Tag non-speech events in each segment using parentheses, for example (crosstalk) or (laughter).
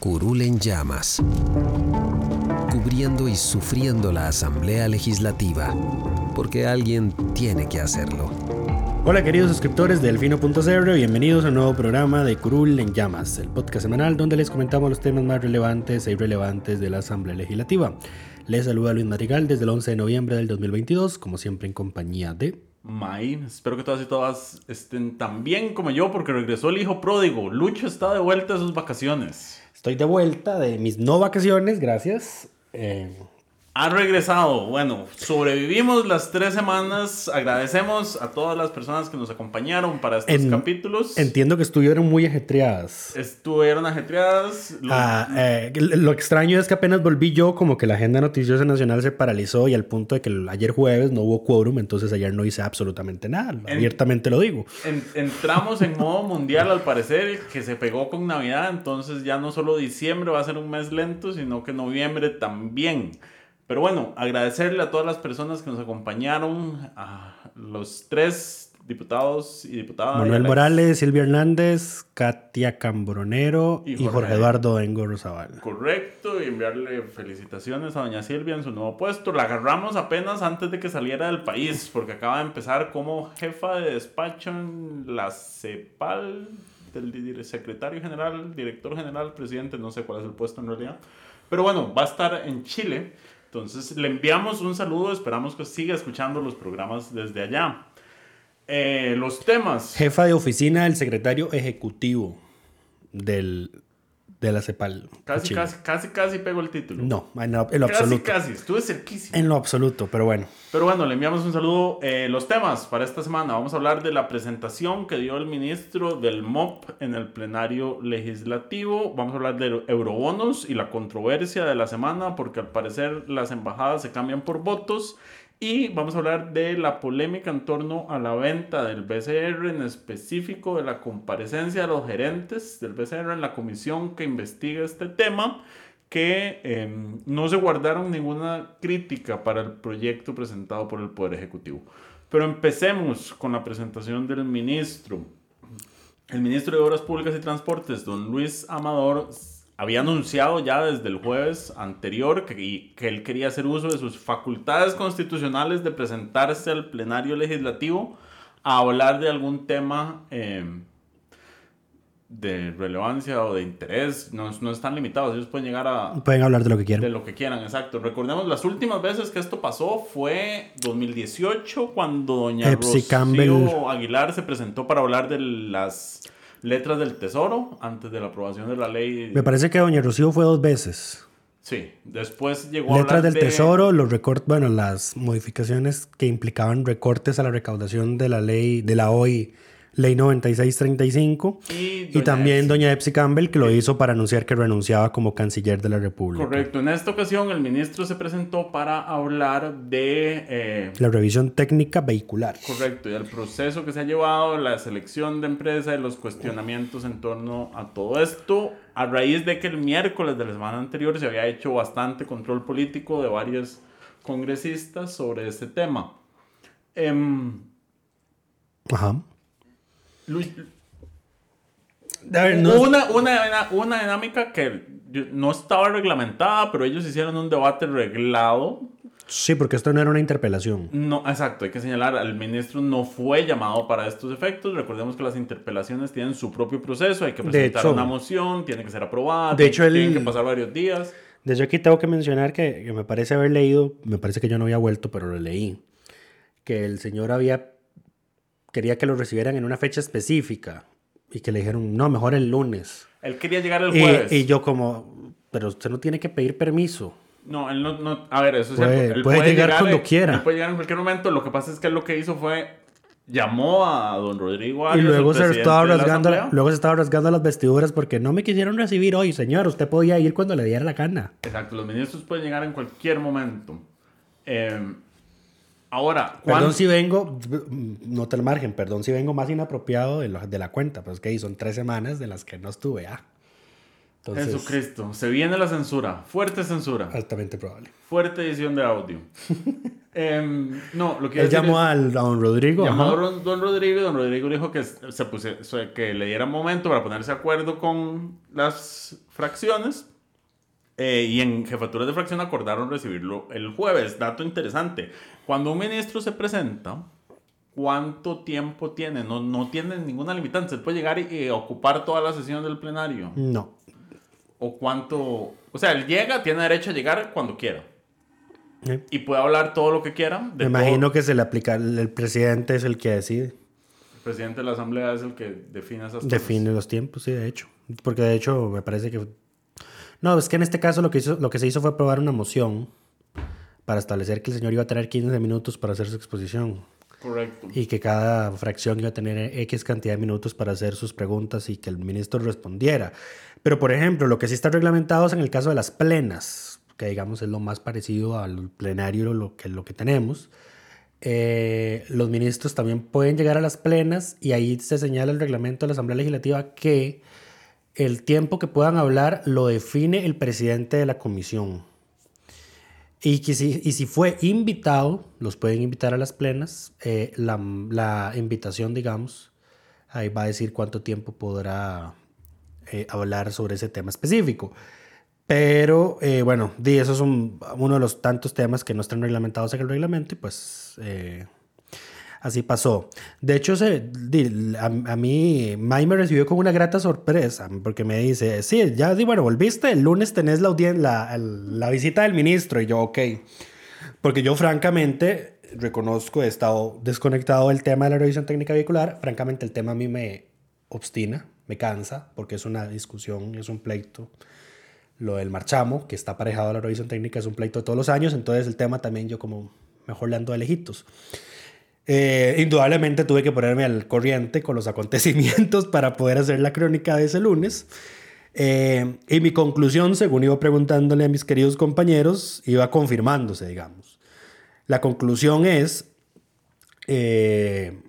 Curul en llamas, cubriendo y sufriendo la Asamblea Legislativa, porque alguien tiene que hacerlo. Hola queridos suscriptores de Delfino.cr, bienvenidos a un nuevo programa de Curul en Llamas, el podcast semanal donde les comentamos los temas más relevantes e irrelevantes de la Asamblea Legislativa. Les saluda Luis Madrigal desde el 11 de noviembre del 2022, como siempre en compañía de... May, espero que todas y todas estén tan bien como yo porque regresó el hijo pródigo. Lucho está de vuelta de sus vacaciones. Estoy de vuelta de mis no vacaciones, gracias. Eh, ha regresado. Bueno, sobrevivimos las tres semanas. Agradecemos a todas las personas que nos acompañaron para estos capítulos. Entiendo que estuvieron muy ajetreadas. Estuvieron ajetreadas. Ah, eh, lo extraño es que apenas volví yo, como que la agenda noticiosa nacional se paralizó y al punto de que ayer jueves no hubo quórum, entonces ayer no hice absolutamente nada. abiertamente lo digo. entramos en modo mundial al parecer, que se pegó con Navidad, entonces ya no solo diciembre va a ser un mes lento, sino que noviembre también. Pero bueno, agradecerle a todas las personas que nos acompañaron, a los tres diputados y diputadas. Manuel Morales, Silvia Hernández, Katia Cambronero y Jorge, Eduardo Engo Rosabal. Correcto, y enviarle felicitaciones a doña Silvia en su nuevo puesto. La agarramos apenas antes de que saliera del país, porque acaba de empezar como jefa de despacho en la CEPAL, del secretario general, director general, presidente, no sé cuál es el puesto en realidad. Pero bueno, va a estar en Chile entonces, le enviamos un saludo, esperamos que siga escuchando los programas desde allá. Eh, los temas. Jefa de oficina del secretario ejecutivo del, de la CEPAL. Casi, casi, casi, casi pego el título. No, en lo, absoluto. Casi, casi, estuve cerquísimo. En lo absoluto, pero bueno. Pero bueno, le enviamos un saludo. Eh, los temas para esta semana. Vamos a hablar de la presentación que dio el ministro del MOP en el plenario legislativo. Vamos a hablar de eurobonos y la controversia de la semana, porque al parecer las embajadas se cambian por votos. Y vamos a hablar de la polémica en torno a la venta del BCR, en específico de la comparecencia de los gerentes del BCR en la comisión que investiga este tema, que em, no se guardaron ninguna crítica para el proyecto presentado por el Poder Ejecutivo. Pero empecemos con la presentación del ministro. El ministro de Obras Públicas y Transportes, don Luis Amador, había anunciado ya desde el jueves anterior que, que, él quería hacer uso de sus facultades constitucionales de presentarse al plenario legislativo a hablar de algún tema eh, de relevancia o de interés. No, no, están limitados, ellos pueden llegar a... Pueden hablar de lo que quieran. De lo que quieran, exacto. Recordemos, las últimas veces que esto pasó fue 2018, cuando doña Rocío Aguilar se presentó para hablar de las letras del Tesoro antes de la aprobación de la ley. Me parece que Doña Rocío fue dos veces. Sí, después llegó letras a hablar del Tesoro, los recortes, bueno, las modificaciones que implicaban recortes a la recaudación de la ley, de la hoy Ley 9635. Y, y también doña Epsi Campbell, que lo hizo para anunciar que renunciaba como canciller de la República. Correcto. En esta ocasión, el ministro se presentó para hablar de... Eh, la revisión técnica vehicular. Correcto. Y el proceso que se ha llevado, la selección de empresa y los cuestionamientos en torno a todo esto, a raíz de que el miércoles de la semana anterior se había hecho bastante control político de varios congresistas sobre este tema. Em, Ajá una, una, una, dinámica que no estaba reglamentada, pero ellos hicieron un debate reglado. Sí, porque esto no era una interpelación. No, exacto, hay que señalar, el ministro no fue llamado para estos efectos. Recordemos que las interpelaciones tienen su propio proceso, hay que presentar una moción, tiene que ser aprobada, de hecho, tienen que pasar varios días. De hecho, aquí tengo que mencionar que, que me parece haber leído, me parece que yo no había vuelto, pero lo leí, que el señor había quería que lo recibieran en una fecha específica y que le dijeron, no, mejor el lunes. Él quería llegar el Y, jueves. y yo como, pero usted no tiene que pedir permiso. No, él no, no- A ver, eso es Puede- cierto. Él puede llegar cuando quiera. Él puede llegar en cualquier momento. Lo que pasa es que él lo que hizo fue. Llamó a don Rodrigo y Arias, luego el se, estaba la rasgando, Asamblea. luego se estaba rasgando las vestiduras porque no me quisieron recibir hoy, señor. Usted podía ir cuando le diera la gana. Exacto, los ministros pueden llegar en cualquier momento. Eh, ahora, Perdón ¿cuán- si vengo, no te el margen, perdón si vengo más inapropiado de, lo- de la cuenta, pero es que ahí son tres semanas de las que no estuve. Ah. Entonces, Jesucristo, se viene la censura, fuerte censura, altamente probable. fuerte edición de audio. (laughs) Em, no, lo que a Él llamó es- al, a don Rodrigo. Llamó a ajá. don, don Rodrigo y don Rodrigo dijo que, se puse- que le diera momento para ponerse de acuerdo con las fracciones. Eh, y en jefaturas de fracción acordaron recibirlo el jueves. Dato interesante. Cuando un ministro se presenta, ¿cuánto tiempo tiene? No, no tiene ninguna limitante. Se puede llegar y, y ocupar toda la sesión del plenario. No, O cuánto... O sea, él llega, tiene derecho a llegar cuando quiera. Eh. Y puede hablar todo lo que quiera. de me todo. imagino que se le aplica, el, presidente es el que decide, El presidente de la asamblea es el que define esas cosas. define los tiempos, sí, de hecho. Porque de hecho me parece que... No, es que en este caso lo que, hizo, lo que se hizo fue aprobar una moción para establecer que el señor iba a tener 15 minutos para hacer su exposición. Correcto. y que cada fracción iba a tener X cantidad de minutos para hacer sus preguntas y que el ministro respondiera. Pero, por ejemplo, lo que sí está reglamentado es en el caso de las plenas, que digamos es lo más parecido al plenario lo que, lo que tenemos. Eh, los ministros también pueden llegar a las plenas y ahí se señala el reglamento de la Asamblea Legislativa que el tiempo que puedan hablar lo define el presidente de la comisión. Y, si, y si fue invitado, los pueden invitar a las plenas. eh, la, la invitación, digamos, ahí va a decir cuánto tiempo podrá eh, hablar sobre ese tema específico. Pero eh, bueno, di, eso es un- uno de los tantos temas que no están reglamentados en el reglamento y pues así pasó. De hecho, a, mí, May me recibió con una grata sorpresa porque me dice, sí, ya, di, bueno, volviste, el lunes tenés la, la, la visita del ministro y yo, ok. Porque yo francamente reconozco, he estado desconectado del tema de la revisión técnica vehicular. Francamente el tema a mí me obstina, me cansa, porque es una discusión, es un pleito. Lo del marchamo, que está aparejado a la revisión técnica, es un pleito de todos los años, entonces el tema también yo como mejor le ando de lejitos. Eh, indudablemente tuve que ponerme al corriente con los (laughs) acontecimientos para poder hacer la crónica de ese lunes. Eh, y mi conclusión, según iba preguntándole a mis queridos compañeros, iba confirmándose, digamos. La conclusión es, eh,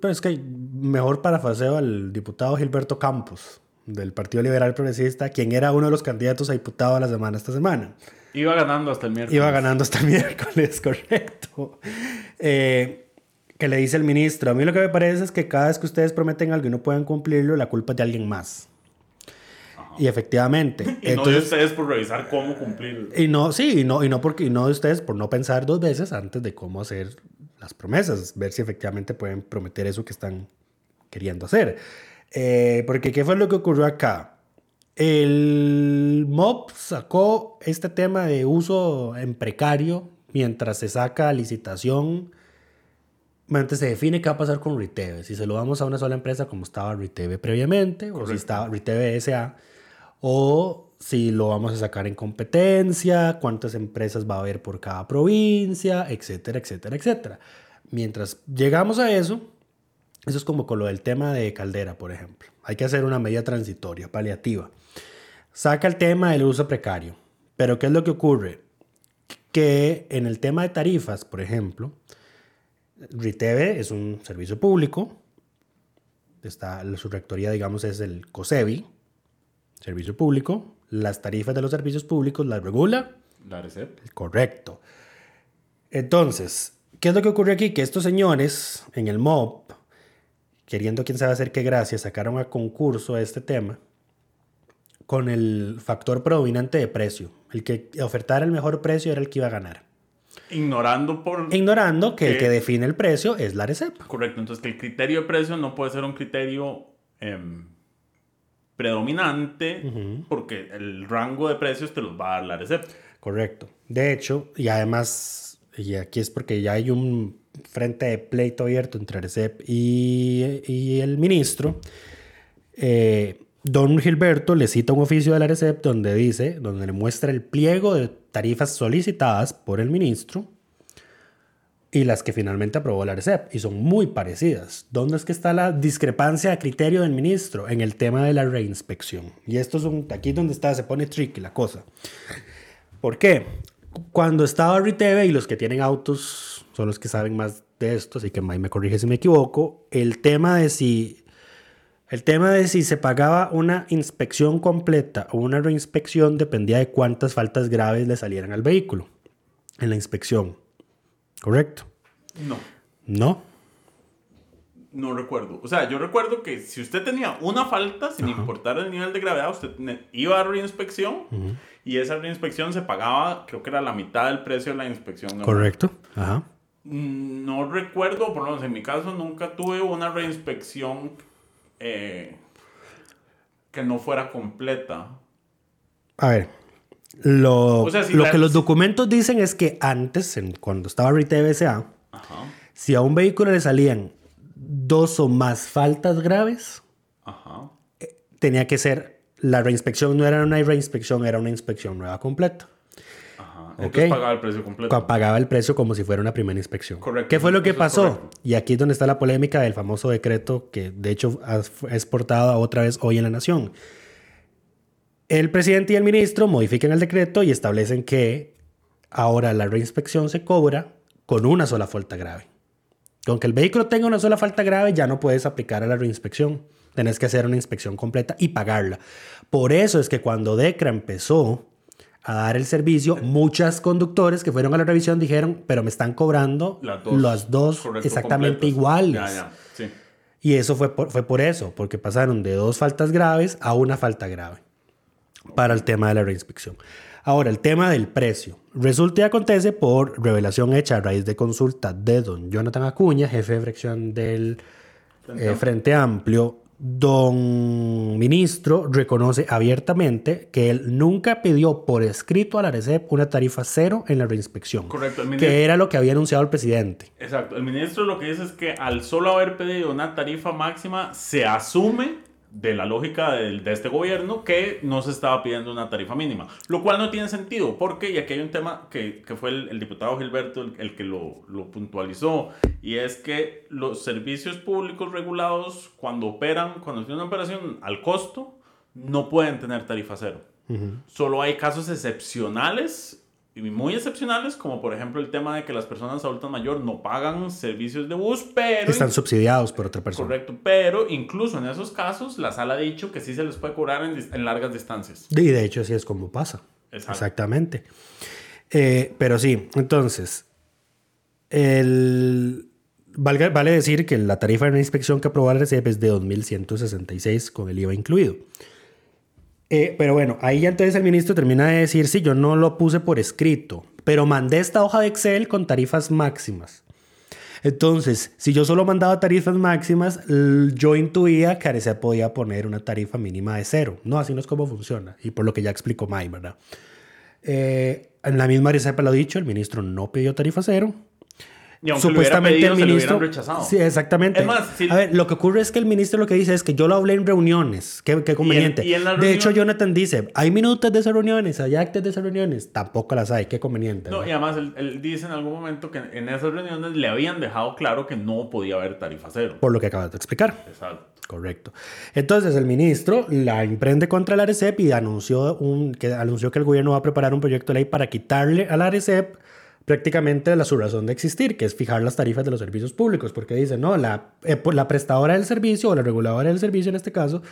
pero es que mejor parafraseo al diputado Gilberto Campos del Partido Liberal Progresista, quien era uno de los candidatos a diputado a la semana esta semana. Iba ganando hasta el miércoles. Iba ganando hasta el (laughs) miércoles, correcto. Eh, que le dice el ministro, a mí lo que me parece es que cada vez que ustedes prometen algo y no pueden cumplirlo, la culpa es de alguien más. Y efectivamente. (laughs) Y no de entonces, ustedes por revisar cómo cumplir. y no, sí, y no, y no porque y no de ustedes por no pensar dos veces antes de cómo hacer las promesas, ver si efectivamente pueden prometer eso que están queriendo hacer. Eh, porque ¿qué fue lo que ocurrió acá? El MOB sacó este tema de uso en precario mientras se saca licitación, mientras se define qué va a pasar con Riteve, si se lo damos a una sola empresa como estaba Riteve previamente, o si estaba Riteve SA, o si lo vamos a sacar en competencia, cuántas empresas va a haber por cada provincia, etcétera, etcétera, etcétera. Mientras llegamos a eso, eso es como con lo del tema de Caldera, por ejemplo. Hay que hacer una medida transitoria, paliativa. Saca el tema del uso precario. Pero ¿qué es lo que ocurre? Que en el tema de tarifas, por ejemplo, RITEVE es un servicio público. Está, su rectoría, digamos, es el COSEBI, servicio público. Las tarifas de los servicios públicos las regula La receta. Correcto. Entonces, ¿qué es lo que ocurre aquí? Que estos señores en el MOB, queriendo quién sabe hacer qué gracia, sacaron a concurso este tema con el factor predominante de precio. El que ofertara el mejor precio era el que iba a ganar. Ignorando por... Ignorando que el que define el precio es la RECEP. Correcto, entonces que el criterio de precio no puede ser un criterio em, predominante porque el rango de precios te los va a dar la receta. Correcto. De hecho, y además, y aquí es porque ya hay un frente de pleito abierto entre Arecep y, y el ministro, eh, don Gilberto le cita un oficio de la Arecep donde dice, donde le muestra el pliego de tarifas solicitadas por el ministro y las que finalmente aprobó la Arecep, y son muy parecidas. ¿Dónde es que está la discrepancia de criterio del ministro? En el tema de la reinspección. Y esto es un, aquí donde está, se pone tricky la cosa. ¿Por qué? Cuando estaba Riteve, y los que tienen autos son los que saben más de esto, así que Mike me corrige si me equivoco, el tema de si el tema de si se pagaba una inspección completa o una reinspección dependía de cuántas faltas graves le salieran al vehículo en la inspección. ¿Correcto? No, No. no recuerdo. O sea, yo recuerdo que si usted tenía una falta, sin importar el nivel de gravedad, usted iba a reinspección y esa reinspección se pagaba, creo que era la mitad del precio de la inspección. Correcto. Ajá. Mm, No recuerdo, por lo menos en mi caso nunca tuve una reinspección eh, que no fuera completa. A ver. Lo, O sea, si lo la- que los documentos dicen es que antes, en- cuando estaba RITBSA, Ajá, si a un vehículo le salían dos o más faltas graves, ajá. tenía que ser, la reinspección no era una reinspección, era una inspección nueva completa. Ajá. Entonces pagaba el precio completo. Pa- Pagaba el precio como si fuera una primera inspección. Correcto, ¿Qué fue lo que eso pasó? Y aquí es donde está la polémica del famoso decreto que de hecho ha- exportado otra vez hoy en la Nación. El presidente y el ministro modifican el decreto y establecen que ahora la reinspección se cobra con una sola falta grave. Aunque el vehículo tenga una sola falta grave, ya no puedes aplicar a la reinspección. Tenés que hacer una inspección completa y pagarla. Por eso es que cuando DECRA empezó a dar el servicio, muchos conductores que fueron a la revisión dijeron, pero me están cobrando Las dos. las dos Correcto, exactamente completas. iguales. Ya, ya, sí. Y eso fue por, fue por eso, porque pasaron de dos faltas graves a una falta grave para el tema de la reinspección. Ahora, el tema del precio. Resulta y acontece por revelación hecha a raíz de consulta de don Jonathan Acuña, jefe de fracción del eh, Frente Amplio. Don ministro reconoce abiertamente que él nunca pidió por escrito a la RECEP una tarifa cero en la reinspección. Correcto, el ministro- Que era lo que había anunciado el presidente. Exacto. El ministro lo que dice es que al solo haber pedido una tarifa máxima, se asume de la lógica de, este gobierno que no se estaba pidiendo una tarifa mínima. Lo cual no tiene sentido, porque, y aquí hay un tema que, que fue el, el diputado Gilberto el, el que lo, lo puntualizó, y es que los servicios públicos regulados, cuando operan, cuando tienen una operación al costo, no pueden tener tarifa cero. Solo hay casos excepcionales muy excepcionales, como por ejemplo el tema de que las personas adultas mayores no pagan servicios de bus, pero... Están subsidiados por otra persona. Correcto, pero incluso en esos casos la sala ha dicho que sí se les puede cobrar en, en largas distancias. Y de hecho así es como pasa. Exacto. Exactamente. Eh, pero sí, entonces, el, valga- vale decir que la tarifa de inspección que aprobó la RCEP es de 2.166 con el IVA incluido. Eh, pero bueno, ahí ya entonces el ministro termina de decir, sí, yo no lo puse por escrito, pero mandé esta hoja de Excel con tarifas máximas. Entonces, si yo solo mandaba tarifas máximas, yo intuía que Arecep podía poner una tarifa mínima de cero. No, así no es como funciona. Y por lo que ya explicó May, ¿verdad? Eh, en la misma Arecep lo ha dicho, el ministro no pidió tarifa cero. Y se lo hubieran rechazado. Sí, exactamente. Es más, si- A ver, lo que ocurre es que el ministro lo que dice es que yo lo hablé en reuniones. Qué, qué conveniente. y en la De hecho, Jonathan dice, hay minutos de esas reuniones, hay actas de esas reuniones. Tampoco las hay. Qué conveniente. No, ¿verdad? y además él, él dice en algún momento que en esas reuniones le habían dejado claro que no podía haber tarifa cero. Por lo que acabas de explicar. Exacto. Correcto. Entonces el ministro la emprende contra la ARECEP y anunció, un, que, anunció que el gobierno va a preparar un proyecto de ley para quitarle a la ARECEP prácticamente la su razón de existir, que es fijar las tarifas de los servicios públicos, porque dice, no, la, eh, pues, la prestadora del servicio o la reguladora del servicio en este caso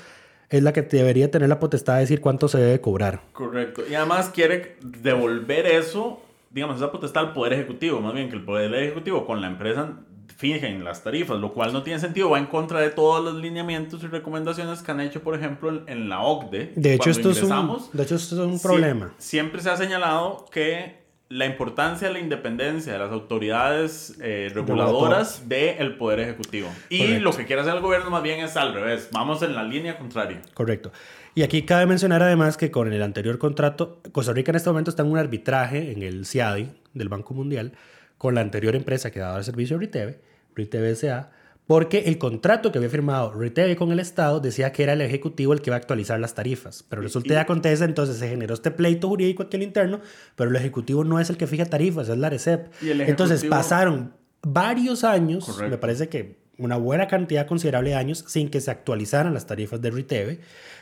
es la que debería tener la potestad de decir cuánto se debe cobrar. Correcto. Y además quiere devolver eso, digamos, esa potestad al Poder Ejecutivo, más bien que el Poder Ejecutivo con la empresa fijen las tarifas, lo cual no tiene sentido, va en contra de todos los lineamientos y recomendaciones que han hecho, por ejemplo, en, la OCDE. De hecho, esto es, un, de hecho, esto es un Sie- problema. Siempre se ha señalado que la importancia de la independencia de las autoridades eh, reguladoras del Poder Ejecutivo. Y Correcto. lo que quiere hacer el gobierno más bien es al revés. Vamos en la línea contraria. Correcto. Y aquí cabe mencionar además que con el anterior contrato, Costa Rica en este momento está en un arbitraje en el CIADI del Banco Mundial con la anterior empresa que daba el servicio a Riteve, Riteve S.A., porque el contrato que había firmado Riteve con el Estado decía que era el Ejecutivo el que iba a actualizar las tarifas. Pero resulta y acontece, entonces se generó este pleito jurídico aquí al interno, pero el Ejecutivo no es el que fija tarifas, es la ARECEP. Entonces pasaron varios años, me parece que una buena cantidad considerable de años, sin que se actualizaran las tarifas de Riteve,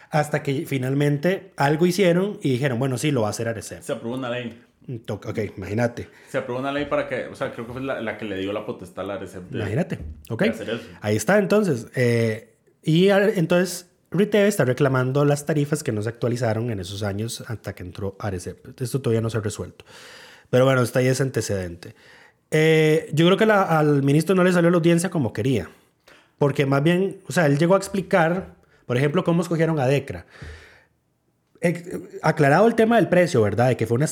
hasta que finalmente algo hicieron y dijeron, bueno, sí, lo va a hacer ARECEP. Se aprobó una ley. Ok, imagínate. Se aprobó una ley para que, o sea, creo que fue la, que le dio la potestad a la ARECEP. imagínate, ok. Ahí está, entonces. Eh, y entonces Riteve está reclamando las tarifas que no se actualizaron en esos años hasta que entró ARECEP. Esto todavía no se ha resuelto. Pero bueno, está ahí ese antecedente. Eh, yo creo que al ministro no le salió la audiencia como quería. Porque más bien, o sea, él llegó a explicar, por ejemplo, cómo escogieron a DECRA. aclarado el tema del precio, ¿verdad? De que fue una,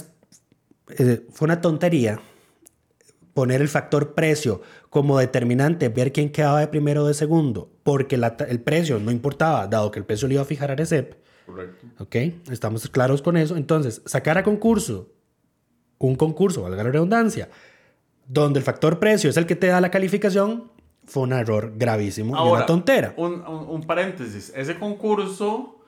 eh, fue una tontería poner el factor precio como determinante, ver quién quedaba de primero o de segundo, porque el precio no importaba, dado que el precio le iba a fijar a RECEP. Correcto. Ok, estamos claros con eso. Entonces, sacar a concurso un concurso, valga la redundancia, donde el factor precio es el que te da la calificación, fue un error gravísimo y una tontera. Un, paréntesis, ese concurso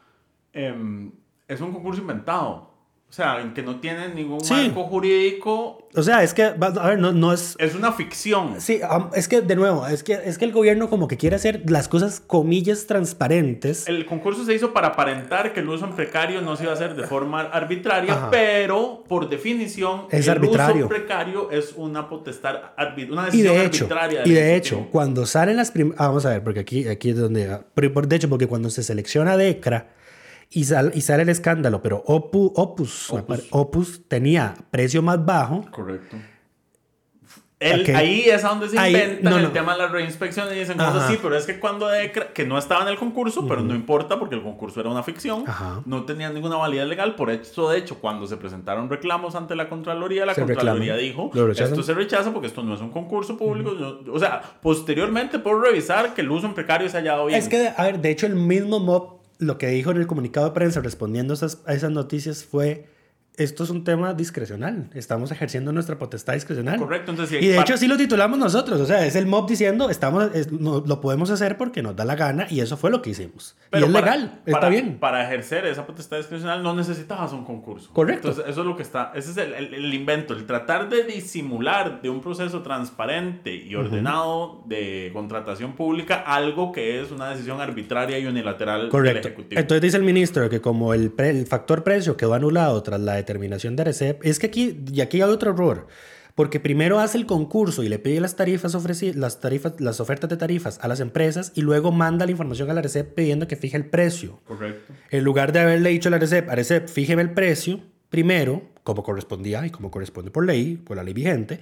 em, es un concurso inventado. O sea, en que no tiene ningún marco jurídico. O sea, es que, a ver, no, no es... Es una ficción. Sí, es que, de nuevo, es que, es que el gobierno como que quiere hacer las cosas, comillas, transparentes. El concurso se hizo para aparentar que el uso en precario no se iba a hacer de forma arbitraria, pero por definición, es el arbitrario. uso precario es una potestad, una decisión y de hecho, arbitraria. Y de hecho, cuando salen las primeras... Ah, vamos a ver, porque aquí, aquí es donde... De hecho, porque cuando se selecciona DECRA y, y sale el escándalo, pero Opus, Opus. tenía precio más bajo. Correcto. Ahí es donde se inventa el tema de la reinspección y dicen cosas así, pero es que cuando que no estaba en el concurso, pero no importa porque el concurso era una ficción, no tenía ninguna validez legal. Por eso, de hecho, cuando se presentaron reclamos ante la Contraloría, la Contraloría dijo: Esto se rechaza porque esto no es un concurso público. O sea, posteriormente por revisar que el uso en precario se haya dado bien. Es que, a ver, de hecho, el mismo MOB lo que dijo en el comunicado de prensa respondiendo esas, a esas noticias fue esto es un tema discrecional. Estamos ejerciendo nuestra potestad discrecional. Correcto. Entonces, y de hecho así lo titulamos nosotros. O sea, es el MOB diciendo, estamos, lo podemos hacer porque nos da la gana y eso fue lo que hicimos. Pero y es legal, está bien. Para ejercer esa potestad discrecional no necesitabas un concurso. Correcto. Entonces, eso es lo que está, ese es el, el, invento, el tratar de disimular de un proceso transparente y ordenado de contratación pública algo que es una decisión arbitraria y unilateral Correcto. del Ejecutivo. Entonces dice el ministro que como el, el factor precio quedó anulado tras la determinación de ARECEP, es que aquí, y aquí hay otro error, porque primero hace el concurso y le pide las tarifas, las tarifas, las ofertas de tarifas a las empresas y luego manda la información a la ARECEP pidiendo que fije el precio. Correcto. En lugar de haberle dicho a la ARECEP, ARECEP, fíjeme el precio primero, como correspondía y como corresponde por ley, por la ley vigente,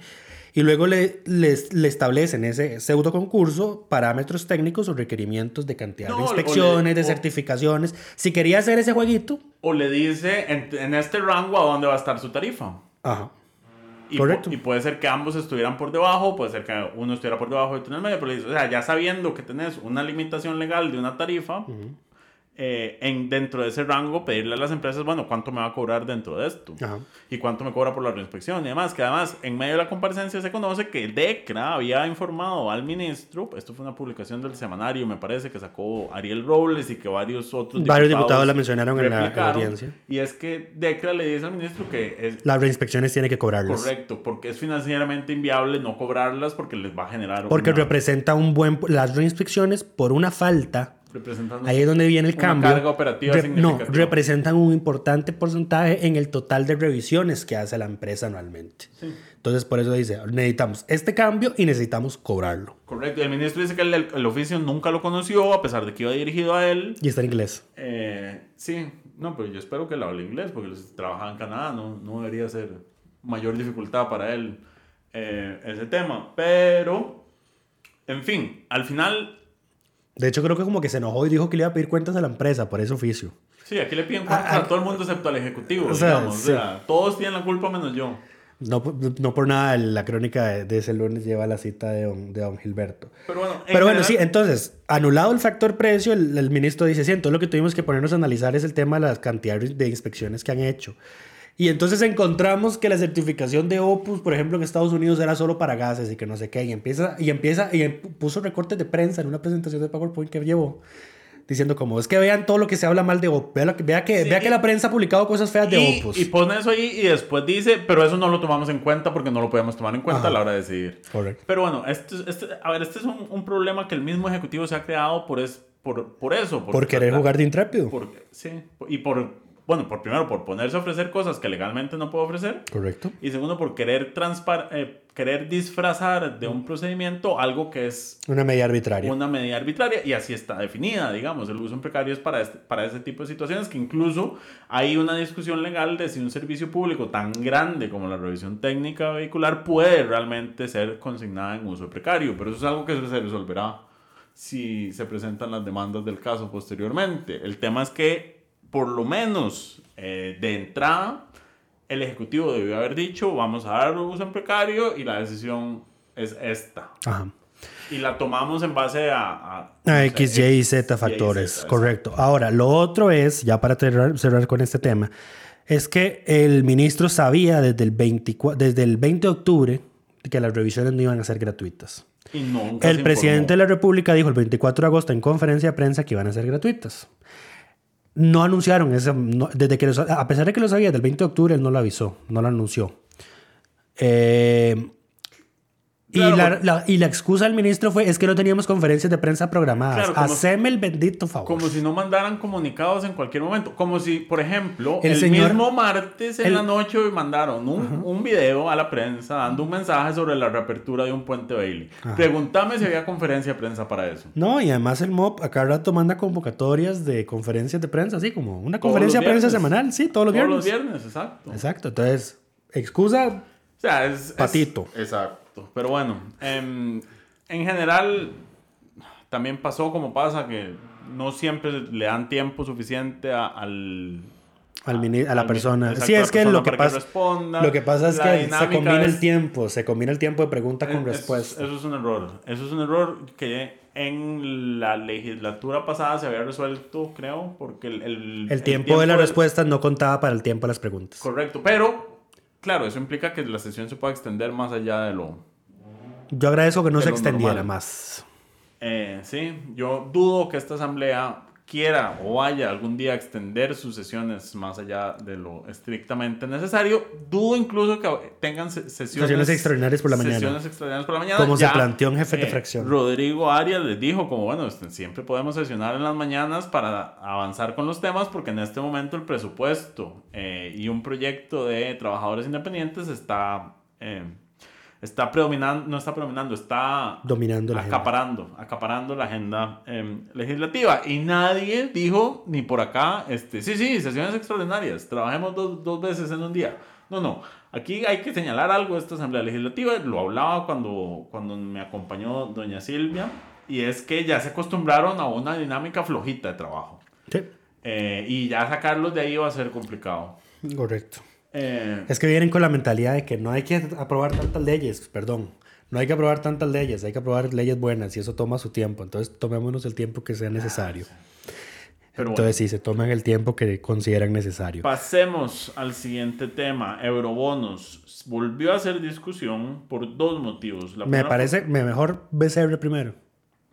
y luego le, le establecen ese pseudo concurso parámetros técnicos o requerimientos de cantidad de inspecciones, de certificaciones. Si quería hacer ese jueguito. O le dice en, este rango a dónde va a estar su tarifa. Ajá. Y, Correcto. y puede ser que ambos estuvieran por debajo, puede ser que uno estuviera por debajo y otro en el medio, pero o sea, ya sabiendo que tenés una limitación legal de una tarifa, eh, en, dentro de ese rango pedirle a las empresas, bueno, ¿cuánto me va a cobrar dentro de esto? Y cuánto me cobra por la reinspección y demás. Que además, en medio de la comparecencia se conoce que DECRA había informado al ministro, esto fue una publicación del semanario, me parece, que sacó Ariel Robles y que varios otros varios diputados, la mencionaron en la, audiencia. Y es que DECRA le dice al ministro que... Es, las reinspecciones tiene que cobrarlas. Correcto, porque es financieramente inviable no cobrarlas porque les va a generar... Porque representa un buen... Las reinspecciones por una falta Ahí es donde viene el cambio. Carga operativa no, representan un importante porcentaje en el total de revisiones que hace la empresa anualmente. Entonces, por eso dice, necesitamos este cambio y necesitamos cobrarlo. Correcto. El ministro dice que el, oficio nunca lo conoció, a pesar de que iba dirigido a él. Y está en inglés. Eh, sí, no, pero yo espero que él hable inglés, porque trabajaba en Canadá, no, no debería ser mayor dificultad para él eh, ese tema. Pero, en fin, al final de hecho, creo que como que se enojó y dijo que le iba a pedir cuentas a la empresa por ese oficio. Sí, aquí le piden cuentas a, todo el mundo excepto al ejecutivo, o sea, digamos. O sea, todos tienen la culpa menos yo. No, no por nada la crónica de, ese lunes lleva la cita de don, de don Gilberto. Pero bueno, Pero bueno sí, entonces, anulado el factor precio, el, ministro dice, sí, entonces lo que tuvimos que ponernos a analizar es el tema de las cantidades de inspecciones que han hecho. Y entonces encontramos que la certificación de Opus, por ejemplo, en Estados Unidos era solo para gases y que no sé qué. Y empieza, y empieza, y puso recortes de prensa en una presentación de PowerPoint que llevó diciendo como es que vean todo lo que se habla mal de Opus. Vea, vea que, vea que la prensa ha publicado cosas feas de y, Opus. Y pone eso ahí y después dice, pero eso no lo tomamos en cuenta porque no lo podemos tomar en cuenta a la hora de decidir. Correcto. Pero bueno, este, este, a ver, este es un, un, problema que el mismo ejecutivo se ha creado por, es, por, por eso. Por querer jugar de intrépido. Por, sí, y por bueno, por primero, por ponerse a ofrecer cosas que legalmente no puede ofrecer. Correcto. Y segundo, por querer, transpar eh, querer disfrazar de un procedimiento algo que es... Una medida arbitraria. Una medida arbitraria y así está definida, digamos. El uso en precario es para, este, para ese tipo de situaciones que incluso hay una discusión legal de si un servicio público tan grande como la revisión técnica vehicular puede realmente ser consignada en uso precario. Pero eso es algo que se resolverá si se presentan las demandas del caso posteriormente. El tema es que por lo menos eh, de entrada, el Ejecutivo debió haber dicho, vamos a dar uso en precario y la decisión es esta. Ajá. Y la tomamos en base a... A, X, Y y Z factores, correcto. Ahora, lo otro es, ya para cerrar, cerrar, con este tema, es que el ministro sabía desde el, 24, desde el 20 de octubre que las revisiones no iban a ser gratuitas. Y el presidente de la República dijo el 24 de agosto en conferencia de prensa que iban a ser gratuitas no anunciaron eso, desde que a pesar de que lo sabía, del 20 de octubre él no lo avisó, no lo anunció. Eh, y, la, y, la, excusa del ministro fue, es que no teníamos conferencias de prensa programadas. Haceme el bendito favor. Como si no mandaran comunicados en cualquier momento. Como si, por ejemplo, el, mismo martes en la noche mandaron un, un, video a la prensa dando un mensaje sobre la reapertura de un puente Bailey. Pregúntame si había conferencia de prensa para eso. No, y además el MOP acá rato manda convocatorias de conferencias de prensa, así como una conferencia de prensa semanal, sí, todos los viernes. Todos los viernes, exacto. Exacto, entonces, excusa... O sea, es... Patito. exacto. Pero bueno, em, en general también pasó como pasa que no siempre le dan tiempo suficiente al, al a la persona. sí, es que lo que, pasa, lo que pasa es que se combina el tiempo, se combina el tiempo de pregunta con respuesta. Eso es un error. Eso es un error que en la legislatura pasada se había resuelto, creo, porque el, el, el tiempo, de la respuesta no contaba para el tiempo de las preguntas. Correcto, pero Claro, eso implica que la sesión se pueda extender más allá de lo... Yo agradezco que no se extendiera más. Eh, sí, yo dudo que esta asamblea quiera o vaya algún día a extender sus sesiones más allá de lo estrictamente necesario. Dudo incluso que tengan sesiones, extraordinarias por la mañana. Sesiones extraordinarias por la mañana. Como se planteó un jefe de eh, fracción. Rodrigo Arias les dijo como, bueno, este, siempre podemos sesionar en las mañanas para avanzar con los temas porque en este momento el presupuesto eh, y un proyecto de trabajadores independientes está... Eh, está predominando, no está predominando, está dominando la acaparando, agenda. acaparando la agenda em, legislativa. Y nadie dijo, ni por acá, este, sí, sí, sesiones extraordinarias, trabajemos dos, dos veces en un día. No, no, aquí hay que señalar algo de esta Asamblea Legislativa, lo hablaba cuando, cuando me acompañó doña Silvia, y es que ya se acostumbraron a una dinámica flojita de trabajo. Sí. Eh, y ya sacarlos de ahí va a ser complicado. Correcto. Eh, es que vienen con la mentalidad de que no hay que aprobar tantas leyes, perdón. No hay que aprobar tantas leyes, hay que aprobar leyes buenas y eso toma su tiempo. Entonces tomémonos el tiempo que sea necesario. Entonces sí, se toman el tiempo que consideran necesario. Pasemos al siguiente tema, eurobonos. Volvió a ser discusión por dos motivos. me parece, mejor BCR primero.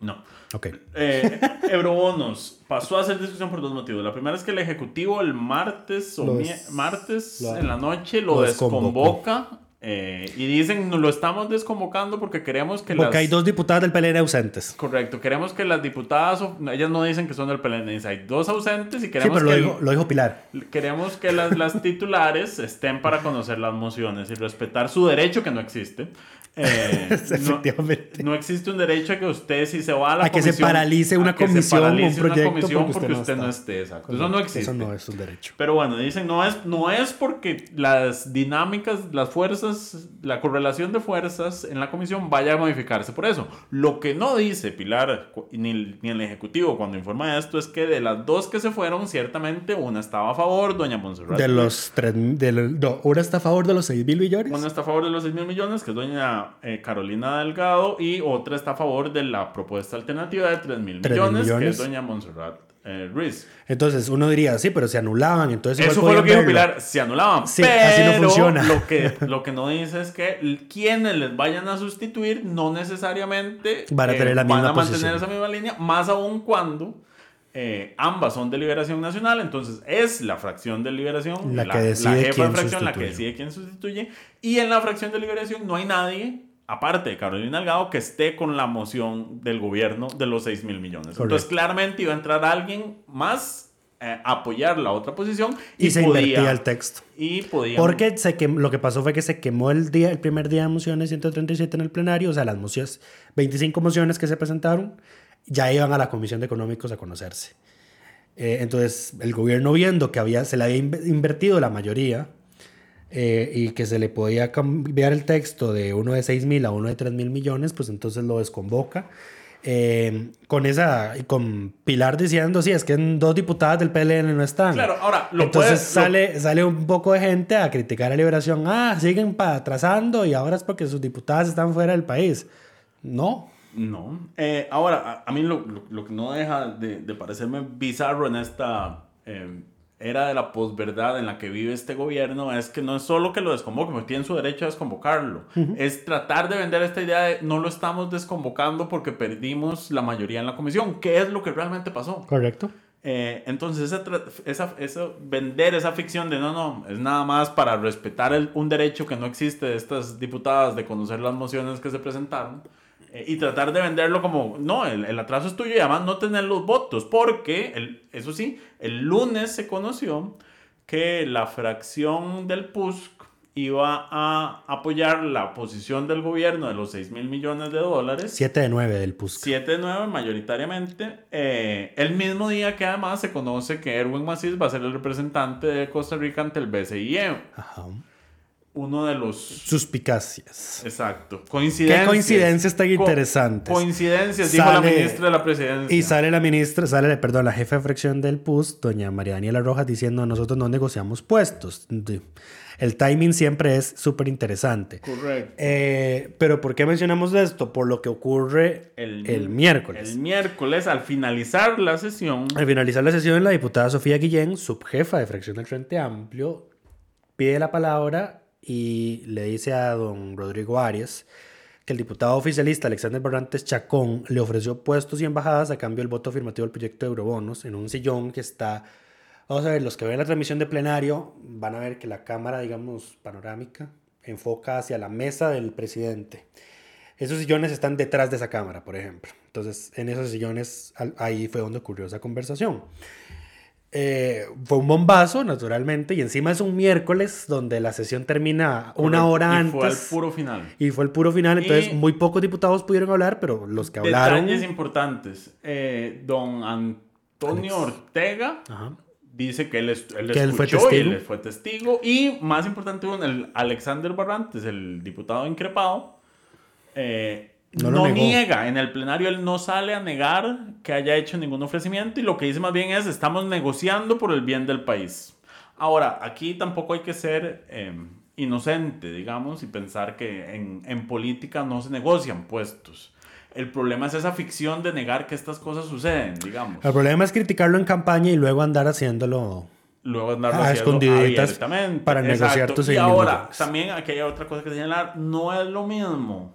No. Ok. Eh, eurobonos. Pasó a ser discusión por dos motivos. La primera es que el Ejecutivo el martes o martes en la noche lo, desconvoca eh, y dicen, lo estamos desconvocando porque queremos que porque hay dos diputadas del PLN ausentes. Correcto, queremos que las diputadas, ellas no dicen que son del PLN, hay dos ausentes y queremos sí, pero lo, dijo, Pilar. Queremos que las, las titulares estén para conocer las mociones y respetar su derecho que no existe. Eh, (laughs) Efectivamente. No, existe un derecho a que usted, si se va a la a que se paralice una comisión o un proyecto porque, usted, no, esté. Exacto. Eso no existe. Eso no es un derecho. Pero bueno, dicen, no es, no es porque las dinámicas, las fuerzas, la correlación de fuerzas en la comisión vaya a modificarse por eso. Lo que no dice Pilar ni, ni el Ejecutivo cuando informa de esto es que de las dos que se fueron, ciertamente una estaba a favor, doña Monserrat. De los tres, de una está a favor de los 6 mil millones. Una está a favor de los 6 mil millones, que es doña eh, Carolina Delgado y otra está a favor de la propuesta alternativa de 3 mil 3.000 millones, que es doña Montserrat eh, Ruiz. Entonces uno diría, sí, pero se anulaban, entonces Eso fue lo que dijo. Pilar, se anulaban. Sí, pero así no funciona. Lo que, lo que no dice es que quienes les vayan a sustituir no necesariamente eh, Van a tener la van misma a mantener posición. esa misma línea, más aún cuando eh, ambas son de Liberación Nacional, entonces es la fracción de Liberación, La que decide jefa quién de fracción, la que sustituye. decide quién sustituye, y en la fracción de Liberación no hay nadie, aparte de Carolina Delgado, que esté con la moción del gobierno de los 6 mil millones. Entonces claramente iba a entrar alguien más eh, a apoyar la otra posición Y, se podía- invertía el texto. y podía Porque se quem- lo que pasó fue que se quemó el, día, el primer día de mociones 137 en el plenario, o sea, las mociones, 25 mociones que se presentaron, ya iban a la Comisión de Económicos a conocerse. Eh, entonces, el gobierno viendo que había, se le había inv- invertido la mayoría eh, y que se le podía cambiar el texto de uno de 6 mil a uno de 3 mil millones, pues entonces lo desconvoca. Eh, con esa, con Pilar diciendo, sí, es que dos diputadas del PLN no están. Claro, ahora, lo Entonces puedes- lo- sale, sale un poco de gente a criticar a Liberación. Ah, siguen atrasando y ahora es porque sus diputadas están fuera del país. No. No. Eh, ahora, a, a mí lo, lo- lo que no deja de, de parecerme bizarro en esta eh, era de la posverdad en la que vive este gobierno es que no es solo que lo desconvoque, porque tienen su derecho a desconvocarlo. Es tratar de vender esta idea de no lo estamos desconvocando porque perdimos la mayoría en la comisión. ¿Qué es lo que realmente pasó? Correcto. Eh, entonces, esa, esa, esa- vender esa ficción de no, no, es nada más para respetar el- un derecho que no existe de estas diputadas de conocer las mociones que se presentaron y tratar de venderlo como, no, el, el atraso es tuyo y además no tener los votos, porque, el, eso sí, el lunes se conoció que la fracción del PUSC iba a apoyar la posición del gobierno de los 6 mil millones de dólares. 7 de 9 del PUSC. 7 de 9 mayoritariamente. eh, el mismo día que además se conoce que Erwin Macís va a ser el representante de Costa Rica ante el BCIE. Ajá. Uno de los... Suspicacias. Exacto. Coincidencias. Qué coincidencias tan Co- interesantes. Coincidencias, dijo la ministra de la presidencia. Y sale la ministra, sale, perdón, la jefa de fracción del PUS, doña María Daniela Rojas, diciendo nosotros no negociamos puestos. El timing siempre es súper interesante. Correcto. Eh, pero ¿por qué mencionamos esto? Por lo que ocurre el, miércoles. El miércoles, al finalizar la sesión, Al finalizar la sesión, la diputada Sofía Guillén, subjefa de fracción del Frente Amplio, pide la palabra y le dice a don Rodrigo Arias que el diputado oficialista Alexander Barrantes Chacón le ofreció puestos y embajadas a cambio del voto afirmativo al proyecto de Eurobonos en un sillón que está... Vamos a ver, los que ven la transmisión de plenario van a ver que la cámara, digamos, panorámica, enfoca hacia la mesa del presidente. Esos sillones están detrás de esa cámara, por ejemplo. Entonces, en esos sillones, ahí fue donde ocurrió esa conversación. Eh, fue un bombazo, naturalmente, y encima es un miércoles donde la sesión termina una correcto, hora y antes. fue al puro final. Y fue el puro final, entonces Y- muy pocos diputados pudieron hablar, pero los que hablaron... Detalles importantes. Eh, don Antonio Ortega Ajá. dice que él, él Que él fue escuchó y testigo. él fue testigo. Y más importante el Alexander Barrantes, el diputado increpado, eh, No niega. En el plenario él no sale a negar que haya hecho ningún ofrecimiento y lo que dice más bien es estamos negociando por el bien del país. Ahora, aquí tampoco hay que ser eh, inocente, digamos, y pensar que en, en política no se negocian puestos. El problema es esa ficción de negar que estas cosas suceden, digamos. El problema es criticarlo en campaña y luego andar haciéndolo... luego andarlo A haciendo escondiditas para negociar tus Y ahora, también aquí hay otra cosa que señalar. No es lo mismo,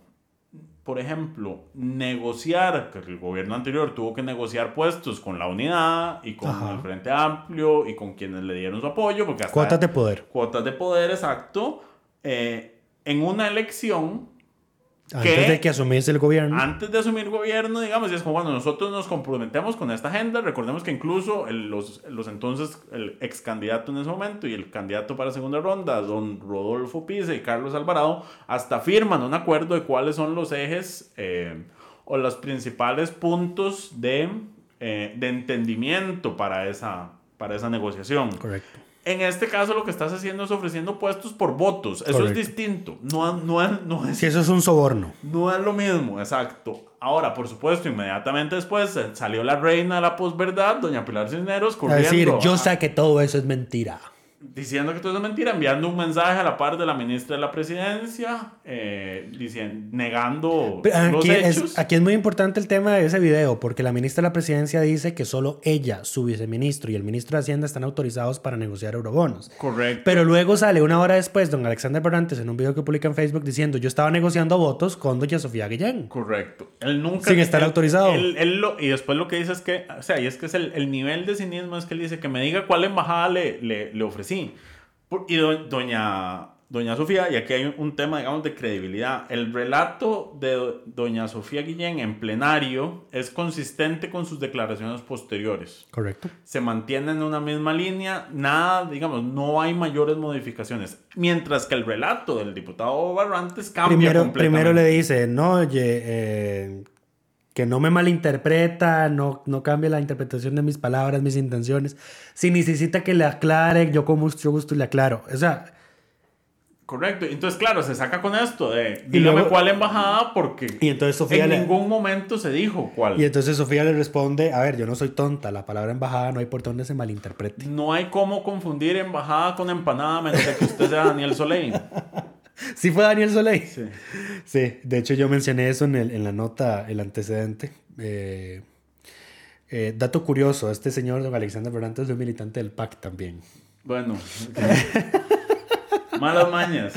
por ejemplo, negociar, que el gobierno anterior tuvo que negociar puestos con la unidad y con Ajá. el Frente Amplio y con quienes le dieron su apoyo. Porque hasta Cuotas de poder. Cuotas de poder, exacto. eh, en una elección Antes de que asumiese el gobierno. antes de asumir gobierno, digamos, y es como cuando nosotros nos comprometemos con esta agenda, recordemos que incluso el- los, los entonces, el ex candidato en ese momento y el candidato para segunda ronda, don Rodolfo Pise y Carlos Alvarado, hasta firman un acuerdo de cuáles son los ejes eh, o los principales puntos de, eh, de entendimiento para esa, para esa negociación. Correcto. En este caso lo que estás haciendo es ofreciendo puestos por votos. Eso Correcto. es distinto. No, no, es- no es Si eso es un soborno. no es lo mismo, exacto. Ahora, por supuesto, inmediatamente después eh, salió la reina de la posverdad, doña Pilar Cisneros, corriendo. decir, yo a- sé que todo eso es mentira. Diciendo que todo es mentira, enviando un mensaje a la par de la ministra de la presidencia, eh, diciendo, negando Pero los Aquí hechos. es, aquí es muy importante el tema de ese video, porque la ministra de la presidencia dice que solo ella, su viceministro y el ministro de Hacienda están autorizados para negociar eurobonos. Correcto. Pero luego sale una hora después don Alexander Barrantes en un video que publica en Facebook diciendo yo estaba negociando votos con doña Sofía Guillén. Correcto. Él nunca... Sin estar él- autorizado. él- él lo- y después lo que dice es que, o sea, y es que es el, el nivel de cinismo es que él dice que me diga cuál embajada le, le, le ofrecí. Por- Y do- doña, doña Sofía, y aquí hay un, tema, digamos, de credibilidad. El relato de do- doña Sofía Guillén en plenario es consistente con sus declaraciones posteriores. Correcto. Se mantiene en una misma línea, nada, digamos, no hay mayores modificaciones. Mientras que el relato del diputado Barrantes cambia Primero, completamente. primero le dice, no, oye, eh, que no me malinterpreta, no, no cambie la interpretación de mis palabras, mis intenciones. Si necesita que le aclare, yo con mucho gusto le aclaro. O sea, Correcto. Entonces, claro, se saca con esto de dígame luego- cuál embajada porque y entonces Sofía en le- ningún momento se dijo cuál. Y entonces Sofía le responde, a ver, yo no soy tonta, la palabra embajada no hay por donde se malinterprete. No hay cómo confundir embajada con empanada menos que usted sea Daniel Soleil. (laughs) Sí fue Daniel Soleil. Sí. Sí, de hecho yo mencioné eso en, el- en la nota, el antecedente. Eh, eh, dato curioso, este señor don Alexander Fernández es un militante del PAC también. Bueno. Malas mañas.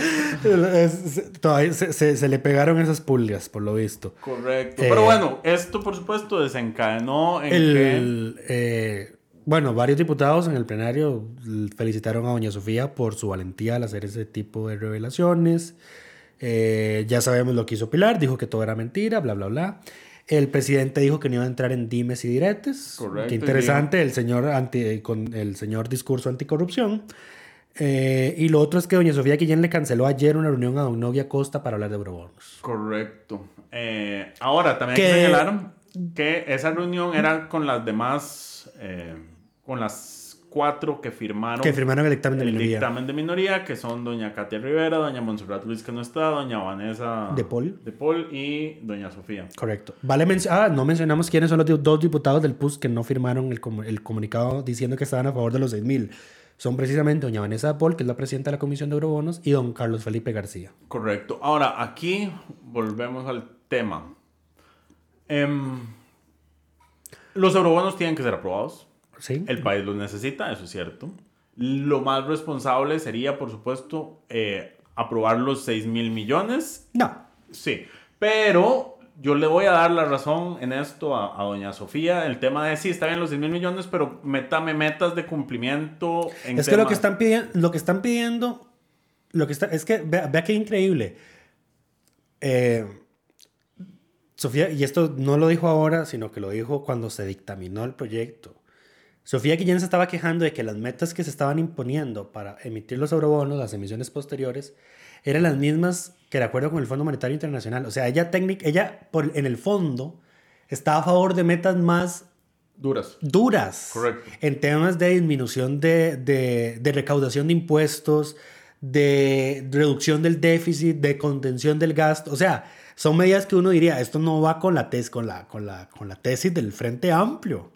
Todavía se, se- se le pegaron esas pulgas, por lo visto. Correcto. Eh, Pero bueno, esto por supuesto desencadenó en que... El, eh, bueno, varios diputados en el plenario felicitaron a doña Sofía por su valentía al hacer ese tipo de revelaciones. Eh, ya sabemos lo que hizo Pilar, dijo que todo era mentira, bla, bla, bla. El presidente dijo que no iba a entrar en dimes y diretes. Correcto, Qué interesante el señor, anti, con el señor discurso anticorrupción. Eh, y lo otro es que doña Sofía Guillén le canceló ayer una reunión a don Novia Costa para hablar de eurobonos. Correcto. Eh, ahora, también hay Que- que señalar que esa reunión era con las demás, eh, con las cuatro que firmaron, Que firmaron el dictamen de el minoría. dictamen de minoría, que son doña Katia Rivera, doña Montserrat Luis, que no está, doña Vanessa De Paul. de Paul y doña Sofía. Correcto. Vale ah, no mencionamos quiénes son los di- dos diputados del PUS que no firmaron el, comu- el comunicado diciendo que estaban a favor de los 6.000. Son precisamente doña Vanessa Paul, que es la presidenta de la Comisión de Eurobonos, y don Carlos Felipe García. Correcto. Ahora, aquí volvemos al tema. Em, los eurobonos tienen que ser aprobados. ¿Sí? El país los necesita, eso es cierto. Lo más responsable sería, por supuesto, eh, aprobar los 6 mil millones. No. Sí, pero yo le voy a dar la razón en esto a, a doña Sofía. El tema de sí, está bien los 6 mil millones, pero métame metas de cumplimiento. En Es que lo que están pidiendo, lo que están pidiendo, lo que está, es que vea, vea qué increíble. Eh, Sofía, y esto no lo dijo ahora, sino que lo dijo cuando se dictaminó el proyecto. Sofía Guillén se estaba quejando de que las metas que se estaban imponiendo para emitir los eurobonos, las emisiones posteriores, eran las mismas que de acuerdo con el Fondo Monetario Internacional. O sea, ella, técnic- ella por, en el fondo está a favor de metas más Duras. duras Correcto. en temas de disminución de, de- de recaudación de impuestos, de reducción del déficit, de contención del gasto. O sea, son medidas que uno diría, esto no va con la, tes, con la, con la, con la tesis del Frente Amplio.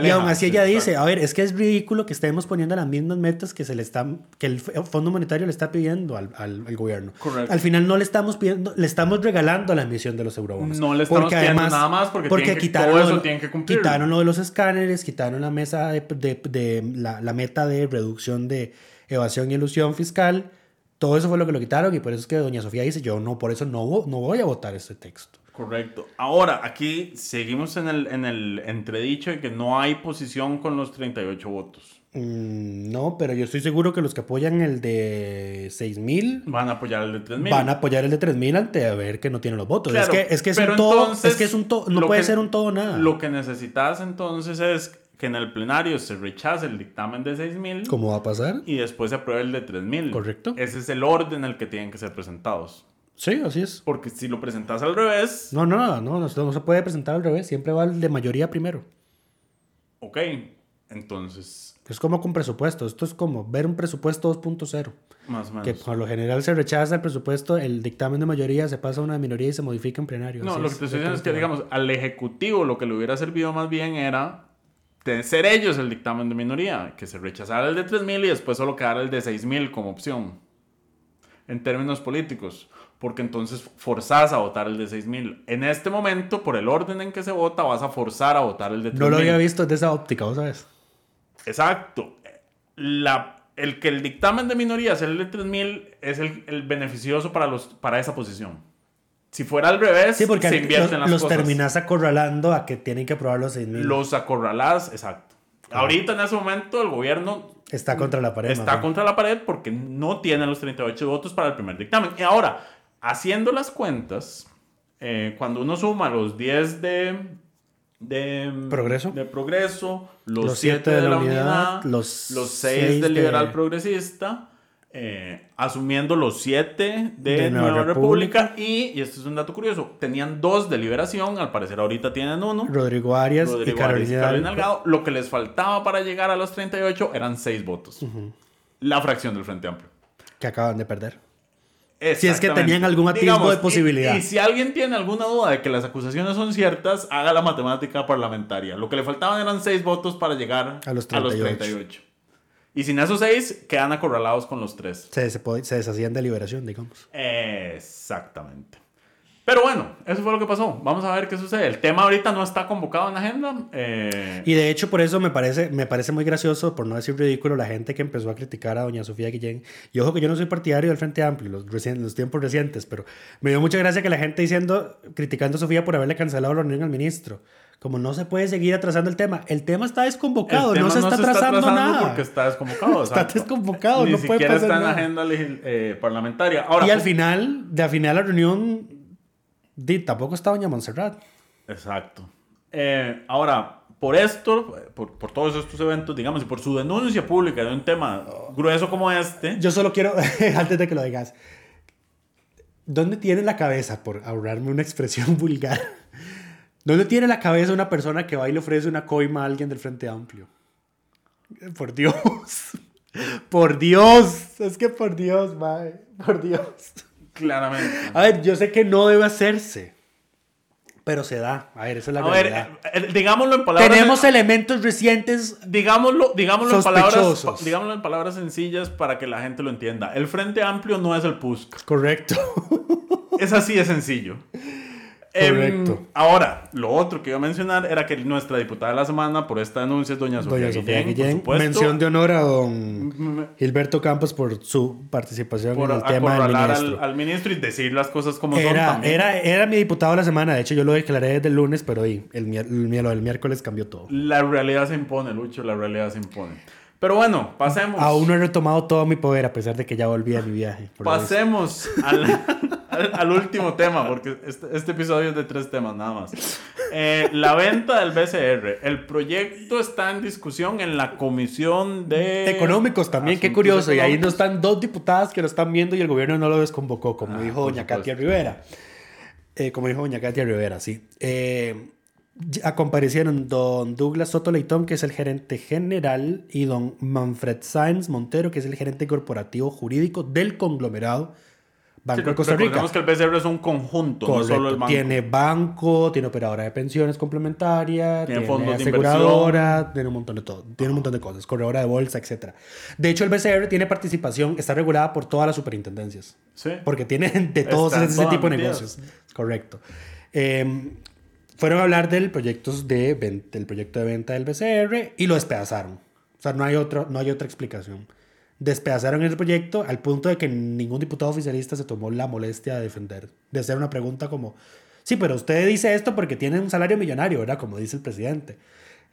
Y aún así sí, ella dice, a ver, es que es ridículo que estemos poniendo las mismas metas que, se le están, que el Fondo Monetario le está pidiendo al, al- al gobierno. Correcto. Al final no le estamos pidiendo, le estamos regalando la emisión de los eurobonos. No le estamos pidiendo nada más porque tienen que- quitaron todo lo eso tienen que cumplirlo. Quitaron lo de los escáneres, quitaron la mesa de, de- de- la, la meta de reducción de evasión y elusión fiscal. Todo eso fue lo que lo quitaron y por eso es que doña Sofía dice, yo no, por eso no, no voy a votar este texto. Correcto. Ahora, aquí seguimos en el, en el entredicho de que no hay posición con los 38 votos. Mm, no, pero yo estoy seguro que los que apoyan el de 6000 Van a apoyar el de 3.000. van a apoyar el de 3000 ante a ver que no tiene los votos. Claro, es que es, que es un todo, es que es un todo, no puede que- ser un todo nada. Lo que necesitas entonces es que en el plenario se rechace el dictamen de 6.000 ¿Cómo va a pasar? y después se apruebe el de 3.000. Correcto. Ese es el orden en el que tienen que ser presentados. Sí, así es. Porque si lo presentas al revés, No, no, no, no, no, se- no se puede presentar al revés, siempre va el de mayoría primero. ok, entonces, Es como con presupuesto, esto es como ver un presupuesto 2.0, más o menos. que por lo general se rechaza el presupuesto, el dictamen de mayoría se pasa a una minoría y se modifica en plenario. No, así lo que te estoy diciendo es que, digamos, al Ejecutivo lo que le hubiera servido más bien era de ser ellos el dictamen de minoría, que se rechazara el de 3.000 y después solo quedara el de 6.000 como opción, en términos políticos, porque entonces forzás a votar el de 6.000. En este momento, por el orden en que se vota, vas a forzar a votar el de 3.000. No lo había visto desde esa óptica, ¿vos sabes? Exacto. La, el que el dictamen de minoría sea el de 3.000 es el, el beneficioso para, los, para esa posición. Si fuera al revés, Sí, porque se invierten los, las los cosas. terminás acorralando a que tienen que aprobar los 6.000. Los acorralás, exacto. Ahorita en ese momento el gobierno Está contra la pared. está bien. contra la pared porque no tiene los 38 votos para el primer dictamen. Y ahora, haciendo las cuentas, eh, cuando uno suma los 10 de, de Progreso. de progreso, los, Los 7 siete de, la unidad, los, los 6 seis del de- liberal progresista, eh, asumiendo los 7 de, De Nueva Nueva República, República. y, y esto es un dato curioso, tenían dos de liberación, al parecer ahorita tienen uno. Rodrigo Arias Rodrigo Carolina, y Carolina Delgado. Lo que les faltaba para llegar a los 38 eran 6 votos. La fracción del Frente Amplio. que acaban de perder. Si es que tenían algún atisbo de posibilidad. Y, si alguien tiene alguna duda de que las acusaciones son ciertas, haga la matemática parlamentaria. Lo que le faltaban eran 6 votos para llegar A los 38. 38. Y sin esos 6, quedan acorralados con los 3. Se, se, se deshacían de liberación, digamos. Exactamente. Pero bueno, eso fue lo que pasó. Vamos a ver qué sucede. El tema ahorita no está convocado en la agenda. eh, Y de hecho, por eso me parece, me parece muy gracioso, por no decir ridículo, la gente que empezó a criticar a doña Sofía Guillén. Y ojo que yo no soy partidario del Frente Amplio, los, recien- los tiempos recientes, pero me dio mucha gracia que la gente diciendo, criticando a Sofía por haberle cancelado la reunión al ministro. Como no se puede seguir atrasando el tema. El tema está desconvocado, tema no se está atrasando nada. porque está desconvocado. (laughs) Está desconvocado, Ni no puede siquiera pasar está en la agenda eh, parlamentaria. Ahora, y al pues- final, de al final la reunión, di, tampoco está doña Montserrat. Exacto. Eh, ahora, por esto, por, por todos estos eventos, digamos, y por su denuncia pública de un tema grueso como este, Yo solo quiero, (laughs) antes de que lo digas, ¿dónde tiene la cabeza, por ahorrarme una expresión (laughs) vulgar, dónde tiene la cabeza una persona que va y le ofrece una coima a alguien del Frente Amplio? Por Dios, (laughs) por Dios, es que por Dios, mae, por Dios. Claramente. A ver, yo sé que no debe hacerse, pero se da. A ver, esa es la A ver, eh, eh, digámoslo en palabras... Tenemos elementos recientes Digámoslo, digámoslo, en palabras, pa- digámoslo en palabras sencillas para que la gente lo entienda. El Frente Amplio no es el PUSC. Correcto. Es así de sencillo. Em, Correcto. ahora, lo otro que iba a mencionar era que nuestra diputada de la semana por esta denuncia es doña Sofía, Doña Sofía Guillén, Mención de honor a don Gilberto Campos por su participación por en el tema del ministro. al, al ministro y decir las cosas como son Era, también. era, era mi diputado de la semana. De hecho, yo lo declaré desde el lunes, pero di, el, el, lo del miércoles cambió todo. La realidad se impone, Lucho, la realidad se impone. Pero bueno, pasemos. Aún no he retomado todo mi poder, a pesar de que ya volví a mi viaje. Pasemos al, (laughs) al- al último tema, porque este, este episodio es de tres temas nada más. Eh, la venta del BCR. El proyecto está en discusión en la Comisión de... Económicos también, qué curioso. Y ahí no están dos diputadas que lo están viendo y el gobierno no lo desconvocó, como Ah, dijo doña. Katia Rivera. Eh, como dijo doña Katia Rivera, sí. Eh, comparecieron don Douglas Soto Leitón, que es el gerente general, y don Manfred Sáenz Montero, que es el gerente corporativo jurídico del conglomerado Banco Sí, de Costa Rica. recordemos que el BCR es un conjunto, no Correcto. solo el banco. Tiene banco, tiene operadora de pensiones complementaria, Tiene tiene, fondos de aseguradora, tiene un montón de todo, tiene un montón de cosas, corredora de bolsa, etc. De hecho, el BCR tiene participación, está regulada por todas las superintendencias, Sí. porque tienen de todos ese tipo de negocios. Correcto. Eh, fueron a hablar del proyecto de, ven- del proyecto de venta del BCR y lo despedazaron. O sea, no hay, otro, no hay otra explicación. Despedazaron el proyecto al punto de que ningún diputado oficialista se tomó la molestia de defender, de hacer una pregunta como, sí, pero usted dice esto porque tiene un salario millonario, ¿verdad? Como dice el presidente.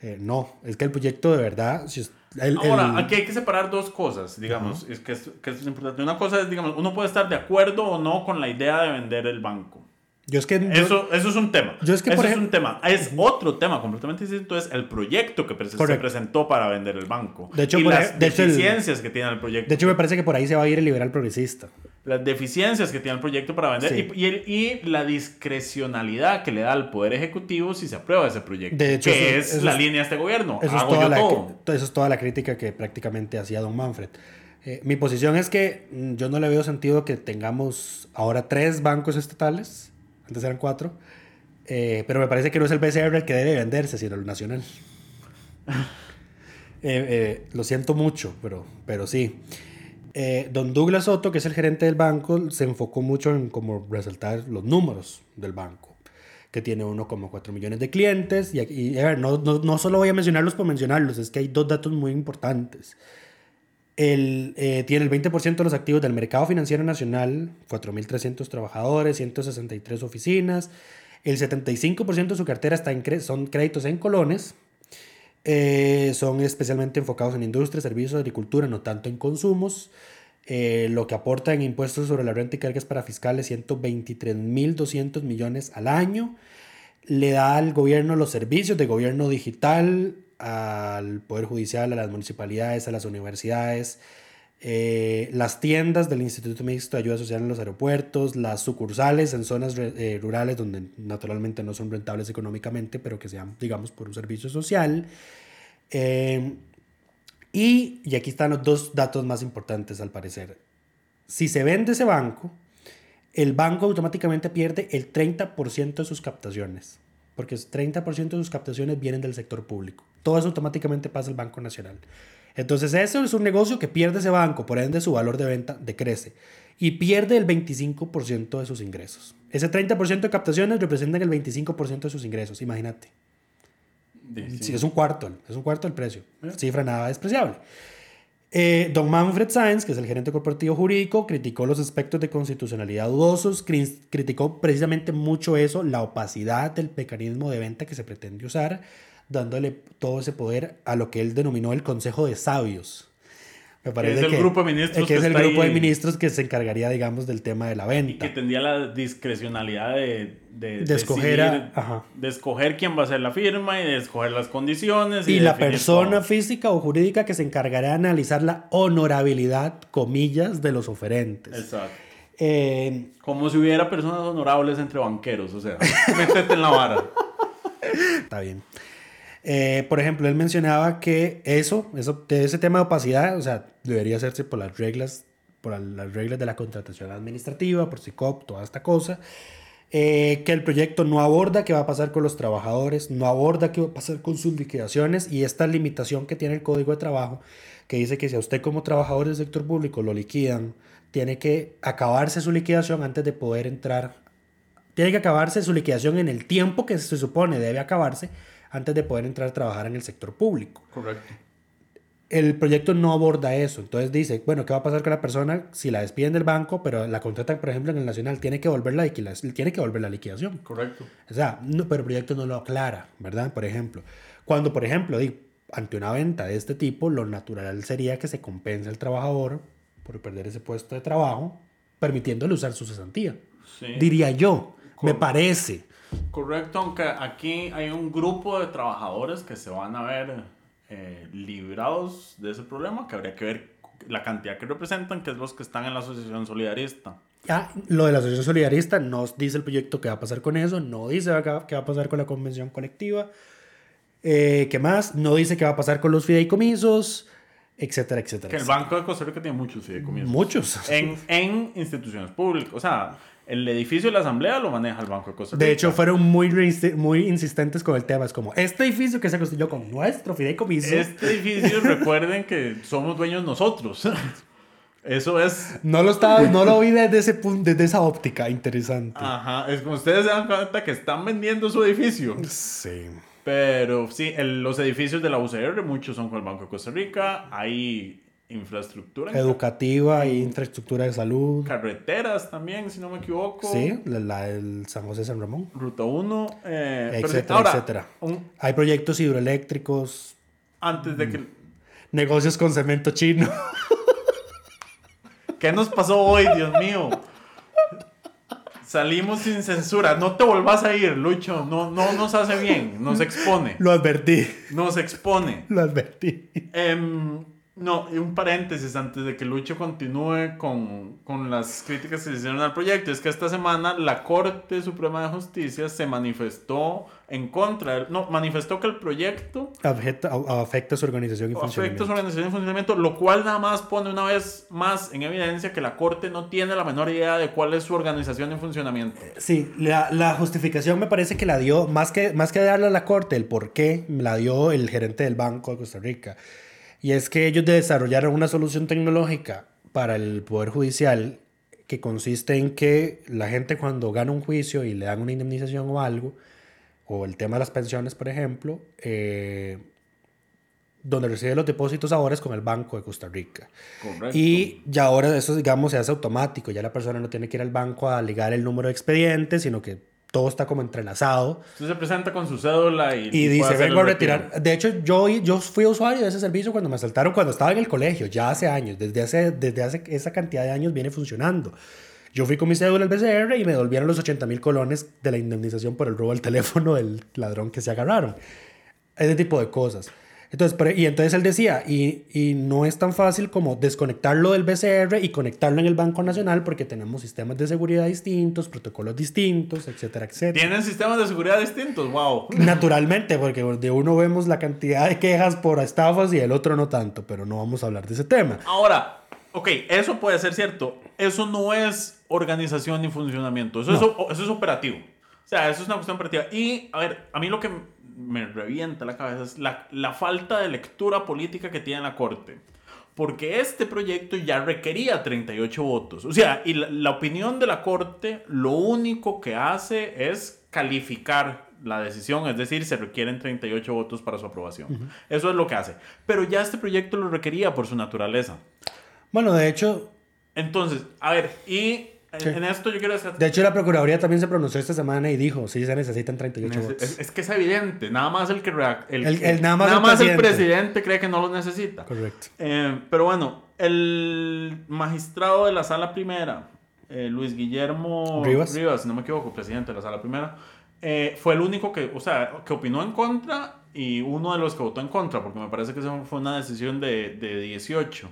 Eh, no, es que el proyecto de verdad... si el- Ahora, el- aquí hay que separar dos cosas, digamos, es que, esto, que esto es importante. Una cosa es, digamos, uno puede estar de acuerdo o no con la idea de vender el banco. Yo es que... yo- Eso, eso es un tema. yo es que, eso por es un tema. Es otro tema completamente distinto. Es el proyecto que pre- se presentó para vender el banco. De hecho, y por las hecho, el- deficiencias que tiene el proyecto. de hecho, me parece que por ahí se va a ir el liberal progresista. las deficiencias que tiene el proyecto para vender Sí. y, y el- y la discrecionalidad que le da al Poder Ejecutivo si se aprueba ese proyecto. De hecho, que eso- es eso la es- línea de este gobierno. Eso es, Hago toda yo la, todo. eso es toda la crítica que prácticamente hacía don Manfred. Eh, mi posición es que mm, yo no le veo sentido que tengamos ahora tres bancos estatales, antes eran cuatro, eh, pero me parece que no es el BCR el que debe venderse, sino el nacional. (laughs) Eh, lo siento mucho, pero, pero sí. don Douglas Soto, que es el gerente del banco, se enfocó mucho en como resaltar los números del banco, que tiene 1,4 millones de clientes. Y, y a ver, no, no, no, solo voy a mencionarlos por mencionarlos, es que hay dos datos muy importantes. El, tiene el 20% de los activos del mercado financiero nacional, 4.300 trabajadores, 163 oficinas. El 75% de su cartera está en son créditos en colones. Eh, son especialmente enfocados en industria, servicios, agricultura, no tanto en consumos. Eh, lo que aporta en impuestos sobre la renta y cargas para fiscales 123.200 millones al año. Le da al gobierno los servicios de gobierno digital, al Poder Judicial, a las municipalidades, a las universidades, eh, las tiendas del Instituto Mixto de Ayuda Social en los aeropuertos, las sucursales en zonas eh, rurales donde naturalmente no son rentables económicamente, pero que sean, digamos, por un servicio social. Eh, y, y aquí están los dos datos más importantes al parecer. Si se vende ese banco, el banco automáticamente pierde el 30% de sus captaciones, porque el 30% de sus captaciones vienen del sector público. Todo eso automáticamente pasa al Banco Nacional. Entonces, eso es un negocio que pierde ese banco, por ende su valor de venta decrece y pierde el 25% de sus ingresos. Ese 30% de captaciones representan el 25% de sus ingresos, imagínate. Sí. es un cuarto, es un cuarto del precio. Cifra nada despreciable. Eh, don Manfred Sáenz, que es el gerente corporativo jurídico, criticó los aspectos de constitucionalidad dudosos, criticó precisamente mucho eso, la opacidad del mecanismo de venta que se pretende usar, dándole todo ese poder a lo que él denominó el Consejo de Sabios. Me parece es el grupo de ministros que, es el grupo de ministros que se encargaría, digamos, del tema de la venta. Y que tendría la discrecionalidad de, de, de escoger, de escoger quién va a ser la firma y de escoger las condiciones. Y, y la persona física o jurídica que se encargará de analizar la honorabilidad, comillas, de los oferentes. Exacto. Eh, Como si hubiera personas honorables entre banqueros, o sea, (laughs) métete en la vara. Está bien. Eh, por ejemplo, él mencionaba que eso, eso, ese tema de opacidad, o sea, debería hacerse por las reglas, por las reglas de la contratación administrativa, por SICOP, toda esta cosa. Eh, que el proyecto no aborda qué va a pasar con los trabajadores, no aborda qué va a pasar con sus liquidaciones y esta limitación que tiene el Código de Trabajo, que dice que si a usted como trabajador del sector público lo liquidan, tiene que acabarse su liquidación antes de poder entrar, tiene que acabarse su liquidación en el tiempo que se supone debe acabarse antes de poder entrar a trabajar en el sector público. Correcto. El proyecto no aborda eso. Entonces dice, bueno, ¿qué va a pasar con la persona si la despiden del banco, pero la contratan, por ejemplo, en el Nacional? Tiene que volver la, tiene que volver la liquidación. Correcto. O sea, no, pero el proyecto no lo aclara, ¿verdad? Por ejemplo, cuando, por ejemplo, ante una venta de este tipo, lo natural sería que se compense al trabajador por perder ese puesto de trabajo, permitiéndole usar su cesantía. Sí. Diría yo, me parece. Correcto, aunque aquí hay un grupo de trabajadores que se van a ver eh, librados de ese problema, que habría que ver la cantidad que representan, que es los que están en la asociación solidarista. Ah, lo de la asociación solidarista no dice el proyecto qué va a pasar con eso, no dice qué va a pasar con la convención colectiva, eh, qué más, no dice qué va a pasar con los fideicomisos, etcétera, etcétera. Que el Banco de Costa Rica tiene muchos fideicomisos. Muchos. En, en instituciones públicas, o sea el edificio de la Asamblea lo maneja el Banco de Costa Rica. De hecho, fueron muy, muy insistentes con el tema. Es como, este edificio que se construyó con nuestro fideicomiso. Este edificio, (laughs) recuerden que somos dueños nosotros. (laughs) Eso es. No lo, estaba, no lo vi desde, ese punto, desde esa óptica. Interesante. Ajá. Es como ustedes se dan cuenta que están vendiendo su edificio. Sí. Pero sí, los edificios de la UCR, muchos son con el Banco de Costa Rica. Hay infraestructura. Educativa y infraestructura de salud. Carreteras también, si no me equivoco. Sí, la, del San José San Ramón. Ruta 1. Eh, etcétera, etcétera. Hay proyectos hidroeléctricos. Antes de que... Negocios con cemento chino. ¿Qué nos pasó hoy, Dios mío? Salimos sin censura. No te volvás a ir, Lucho. No, no nos hace bien. Nos expone. Lo advertí. Nos expone. Lo advertí. Eh, No, y un paréntesis antes de que Lucho continúe con, con, las críticas que se hicieron al proyecto. Es que esta semana la Corte Suprema de Justicia se manifestó en contra, no, manifestó que el proyecto afecta, afecta su organización y funcionamiento. Afecta su organización y funcionamiento, lo cual nada más pone una vez más en evidencia que la Corte no tiene la menor idea de cuál es su organización y funcionamiento. Sí, la, la justificación me parece que la dio, más que, más que darle a la Corte el por qué, la dio el gerente del Banco de Costa Rica. Y es que ellos desarrollaron una solución tecnológica para el Poder Judicial que consiste en que la gente cuando gana un juicio y le dan una indemnización o algo, o el tema de las pensiones, por ejemplo, eh, donde recibe los depósitos ahora es con el Banco de Costa Rica. Correcto. Y ya ahora eso, digamos, se hace automático. Ya la persona no tiene que ir al banco a ligar el número de expediente, sino que todo está como entrelazado. Usted se presenta con su cédula y, y dice, vengo a retirar. De hecho, yo, yo fui usuario de ese servicio cuando me asaltaron, cuando estaba en el colegio, ya hace años, desde hace, desde hace esa cantidad de años viene funcionando. Yo fui con mi cédula al BCR y me devolvieron los 80 mil colones de la indemnización por el robo del (laughs) teléfono del ladrón que se agarraron. Ese tipo de cosas. Entonces, y entonces él decía, y, y, no es tan fácil como desconectarlo del BCR y conectarlo en el Banco Nacional porque tenemos sistemas de seguridad distintos, protocolos distintos, etcétera, etcétera. ¿Tienen sistemas de seguridad distintos? ¡Wow! (laughs) Naturalmente, porque de uno vemos la cantidad de quejas por estafas y el otro no tanto, pero no vamos a hablar de ese tema. Ahora, ok, eso puede ser cierto. Eso no es organización ni funcionamiento, eso, es, eso es operativo. O sea, eso es una cuestión operativa. Y, a ver, a mí lo que me revienta la cabeza es la, la falta de lectura política que tiene la Corte. Porque este proyecto ya requería 38 votos. O sea, y la, opinión de la Corte lo único que hace es calificar la decisión, es decir, se requieren 38 votos para su aprobación. Eso es lo que hace. Pero ya este proyecto lo requería por su naturaleza. Bueno, de hecho... Entonces, a ver, y en, esto yo quiero decir... De hecho, la Procuraduría también se pronunció esta semana y dijo, sí, se necesitan 38 votos. Es, que es evidente, nada más el que... El, nada más, el, presidente cree que no lo necesita. Correcto. Eh, pero bueno, el magistrado de la Sala Primera, eh, Luis Guillermo Rivas. si no me equivoco, presidente de la Sala Primera, eh, fue el único que, o sea, que opinó en contra y uno de los que votó en contra, porque me parece que fue una decisión de, de 18.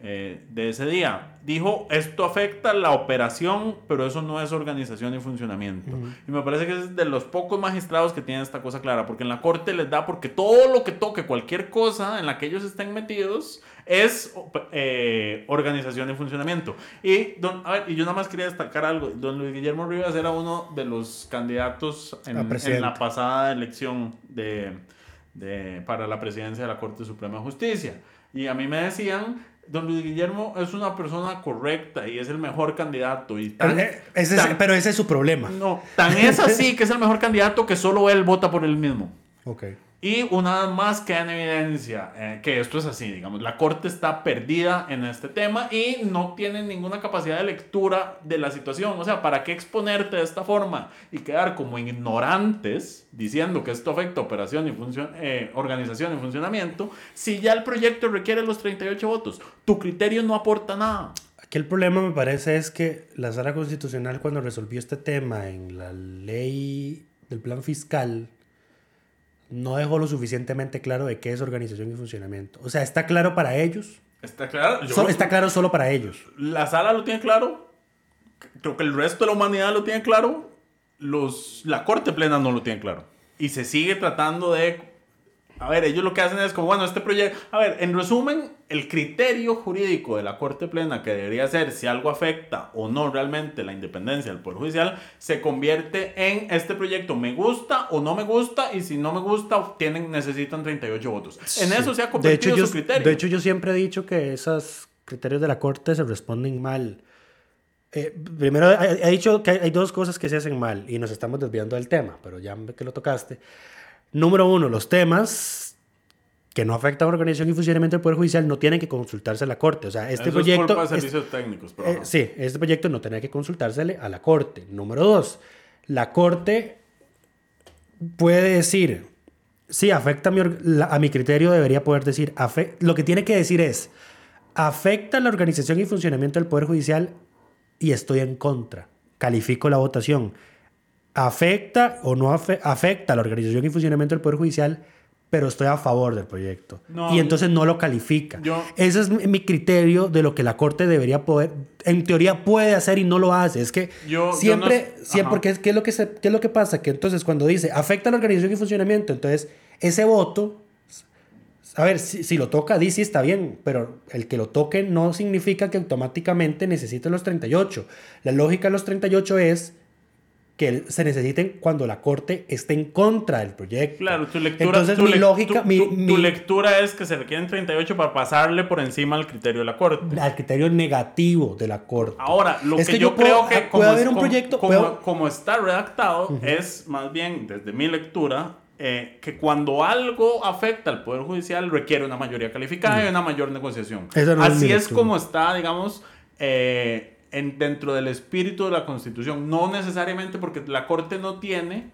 Eh, de ese día. Dijo, esto afecta la operación, pero eso no es organización y funcionamiento. Y me parece que es de los pocos magistrados que tienen esta cosa clara, porque en la corte les da, porque todo lo que toque, cualquier cosa en la que ellos estén metidos, es eh, organización y funcionamiento. Y, don, a ver, y yo nada más quería destacar algo. Don Luis Guillermo Rivas era uno de los candidatos en, en la pasada elección de, de, para la presidencia de la Corte Suprema de Justicia. Y a mí me decían Don Luis Guillermo es una persona correcta y es el mejor candidato. Y eh, ese es, pero ese es su problema. No, tan es así que es el mejor candidato que solo él vota por él mismo. Ok. Y una vez más queda en evidencia eh, que esto es así, digamos, la Corte está perdida en este tema y no tiene ninguna capacidad de lectura de la situación. O sea, ¿para qué exponerte de esta forma y quedar como ignorantes diciendo que esto afecta operación y eh, organización y funcionamiento si ya el proyecto requiere los 38 votos? Tu criterio no aporta nada. Aquí el problema me parece es que la sala constitucional cuando resolvió este tema en la ley del plan fiscal no dejó lo suficientemente claro de qué es organización y funcionamiento. O sea, está claro para ellos. Está claro. está claro solo para ellos. La sala lo tiene claro. Creo que el resto de la humanidad lo tiene claro. Los, la corte plena no lo tiene claro. Y se sigue tratando de a ver, ellos lo que hacen es como, bueno, este proyecto, a ver, en resumen, el criterio jurídico de la Corte Plena que debería ser si algo afecta o no realmente la independencia del Poder Judicial, se convierte en este proyecto me gusta o no me gusta y si no me gusta, tienen, necesitan 38 votos. En eso se ha convertido de hecho, su criterio. De hecho, yo siempre he dicho que esos criterios de la Corte se responden mal. Eh, primero, he dicho que hay dos cosas que se hacen mal y nos estamos desviando del tema, pero ya que lo tocaste. Número uno, los temas que no afectan a la organización y funcionamiento del Poder Judicial no tienen que consultarse a la Corte. O sea, este proyecto... Es servicios técnicos, eh, sí, este proyecto no tiene que consultársele a la Corte. Número dos, la Corte puede decir, sí, afecta a mi, a mi criterio, debería poder decir, lo que tiene que decir es, afecta la organización y funcionamiento del Poder Judicial y estoy en contra. Califico la votación afecta o no afecta a la organización y funcionamiento del Poder Judicial, pero estoy a favor del proyecto. No, y entonces no lo califica. yo- Ese es mi criterio de lo que la Corte debería poder, en teoría puede hacer y no lo hace. Es que Yo- yo siempre, no- siempre porque es, ¿qué, es lo que se- ¿qué es lo que pasa? Que entonces cuando dice afecta la organización y funcionamiento, entonces ese voto, a ver, si, si lo toca, dice está bien, pero el que lo toque no significa que automáticamente necesite los 38. La lógica de los 38 es que se necesiten cuando la corte esté en contra del proyecto. Claro, tu lectura, Entonces tu mi lógica, tu, mi, tu- mi- tu lectura es que se requieren 38 para pasarle por encima al criterio de la corte. al criterio negativo de la corte. Ahora, lo Es que, que yo, yo puedo- creo que puede como, haber es- un como- proyecto, como, puedo- como está redactado, es más bien, desde mi lectura, eh, que cuando algo afecta al Poder Judicial requiere una mayoría calificada y una mayor negociación. No Así es, como está, digamos, eh, en, dentro del espíritu de la Constitución. No necesariamente porque la Corte no tiene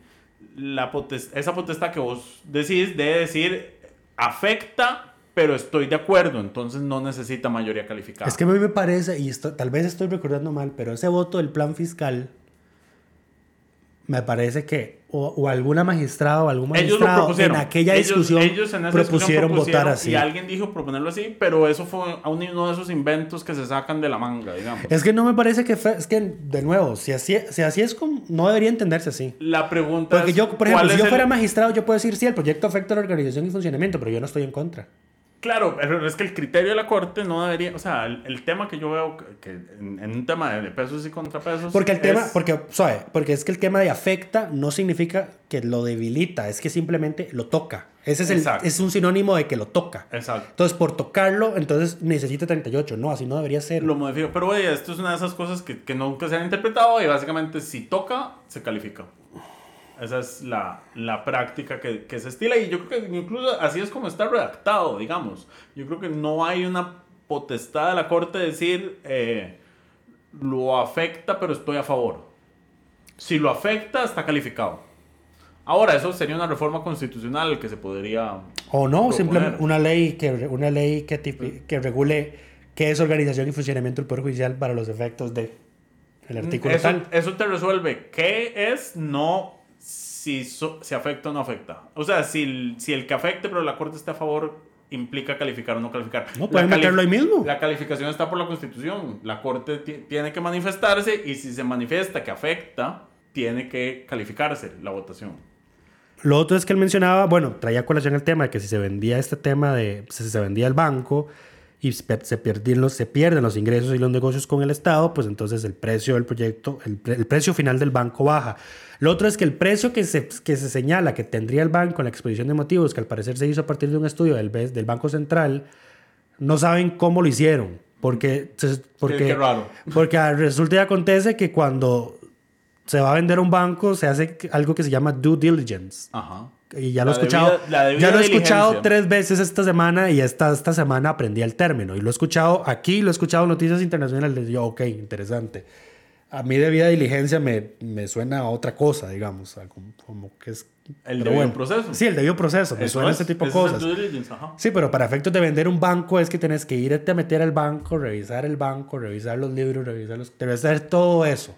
la potes- esa potestad que vos decís de decir afecta, pero estoy de acuerdo, entonces no necesita mayoría calificada. Es que a mí me parece, y esto, tal vez estoy recordando mal, pero ese voto del plan fiscal me parece que o, o alguna magistrada o algún ellos magistrado propusieron. en aquella Ellos- discusión ellos en propusieron, discusión votar así. Y alguien dijo proponerlo así, pero eso fue uno de esos inventos que se sacan de la manga, digamos. Es que no me parece que es que de nuevo, si así, si así es como, no debería entenderse así. La pregunta Porque es, yo, por ¿cuál ejemplo, si yo el- fuera magistrado, yo puedo decir, sí, el proyecto afecta a la organización y funcionamiento, pero yo no estoy en contra. Claro, pero es que el criterio de la corte no debería, o sea, el, el tema que yo veo que, que en, en un tema de pesos y contrapesos Porque el tema, porque, ¿sabe? Porque es que el tema de afecta no significa que lo debilita, es que simplemente lo toca. Ese es, el, Exacto. es un sinónimo de que lo toca. Exacto. Entonces, por tocarlo, entonces necesita 38. No, así no debería ser. Lo modifico. Pero oye, esto es una de esas cosas que, que nunca se han interpretado y básicamente si toca, se califica. Esa es la, la práctica que, que se estila y yo creo que incluso así es como está redactado, digamos. Yo creo que no hay una potestad de la corte de decir eh, lo afecta pero estoy a favor. Si lo afecta, está calificado. Ahora, eso sería una reforma constitucional que se podría... o no, proponer. simplemente una ley que, una ley que, tipi- que regule qué es organización y funcionamiento del Poder Judicial para los efectos de el artículo eso, tal. eso te resuelve qué es, no si so- si afecta o no afecta. O sea, si, el- si el que afecte, pero la corte está a favor, implica calificar o no calificar. No, pueden meterlo ahí mismo. La calificación está por la Constitución. La corte ti- tiene que manifestarse y si se manifiesta que afecta, tiene que calificarse la votación. Lo otro es que él mencionaba, bueno, traía colación el tema de que si se vendía este tema de, si se vendía el banco y se pierden los, se pierden los ingresos y los negocios con el Estado, pues entonces el precio del proyecto, el, pre- el precio final del banco baja. Lo otro es que el precio que se, que se señala que tendría el banco en la exposición de motivos, que al parecer se hizo a partir de un estudio del, del Banco Central, no saben cómo lo hicieron. Porque, porque, qué raro. porque resulta y acontece que cuando se va a vender un banco, se hace algo que se llama due diligence. Ajá. Y ya lo he escuchado, debida- debida ya lo he escuchado tres veces esta semana y esta, esta semana aprendí el término. Y lo he escuchado aquí, lo he escuchado en noticias internacionales. Y yo, ok, interesante. A mí debida diligencia me, me suena a otra cosa, digamos. a como, como que es... El debido proceso. Sí, el debido proceso. Me Eso suena es, ese tipo de cosas. Sí, pero para efectos de vender un banco es que tenés que irte a meter al banco, revisar el banco, revisar los libros, revisar los... Debes hacer todo eso.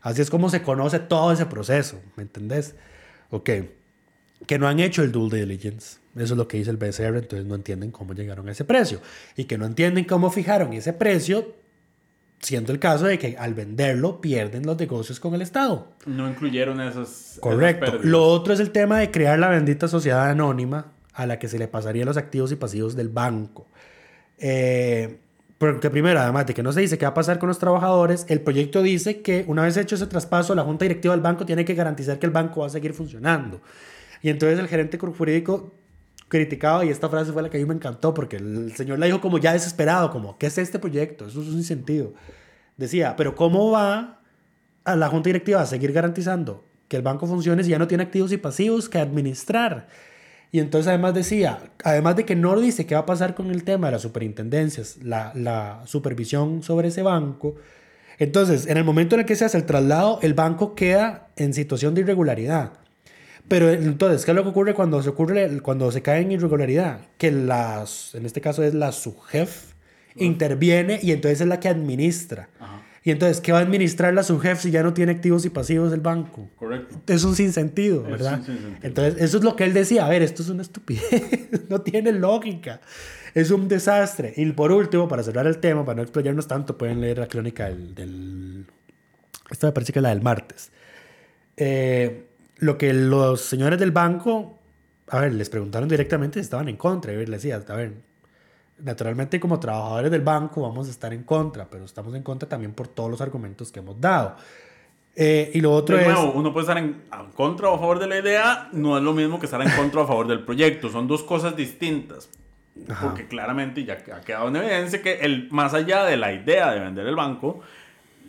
Así es como se conoce todo ese proceso, ¿me entendés? Ok. Que no han hecho el due diligence. Eso es lo que dice el BCR, entonces no entienden cómo llegaron a ese precio. Y que no entienden cómo fijaron ese precio, siendo el caso de que al venderlo pierden los negocios con el Estado. No incluyeron esas. Correcto. Lo otro es el tema de crear la bendita sociedad anónima a la que se le pasarían los activos y pasivos del banco. Eh, porque primero, además de que no se dice qué va a pasar con los trabajadores, el proyecto dice que una vez hecho ese traspaso, la junta directiva del banco tiene que garantizar que el banco va a seguir funcionando. Y entonces el gerente jurídico criticaba, y esta frase fue la que a mí me encantó, porque el señor la dijo como ya desesperado, como, ¿qué es este proyecto? Eso es un sentido. Decía, pero ¿cómo va a la junta directiva a seguir garantizando que el banco funcione si ya no tiene activos y pasivos que administrar? Y entonces además decía, además de que no dice qué va a pasar con el tema de las superintendencias, la, la supervisión sobre ese banco, entonces en el momento en el que se hace el traslado, el banco queda en situación de irregularidad. Pero entonces, ¿qué es lo que ocurre cuando se, ocurre, cuando se cae en irregularidad? Que las, en este caso es la subjef, interviene y entonces es la que administra. Y entonces, ¿qué va a administrar la subjefe si ya no tiene activos y pasivos del banco? Correcto. Es un sinsentido, Es ¿verdad? un sinsentido. Entonces, eso es lo que él decía. A ver, esto es una estupidez. (laughs) no tiene lógica. Es un desastre. Y por último, para cerrar el tema, para no explayarnos tanto, pueden leer la crónica del... del... Esta me parece que es la del martes. Eh, lo que los señores del banco, a ver, les preguntaron directamente si estaban en contra. Y les decía, a ver, naturalmente como trabajadores del banco vamos a estar en contra, pero estamos en contra también por todos los argumentos que hemos dado. Eh, y lo otro De es... nuevo, uno puede estar en, en contra o a favor de la idea, no es lo mismo que estar en contra o a favor del proyecto. Son dos cosas distintas. Ajá. Porque claramente ya ha quedado en evidencia que el, más allá de la idea de vender el banco,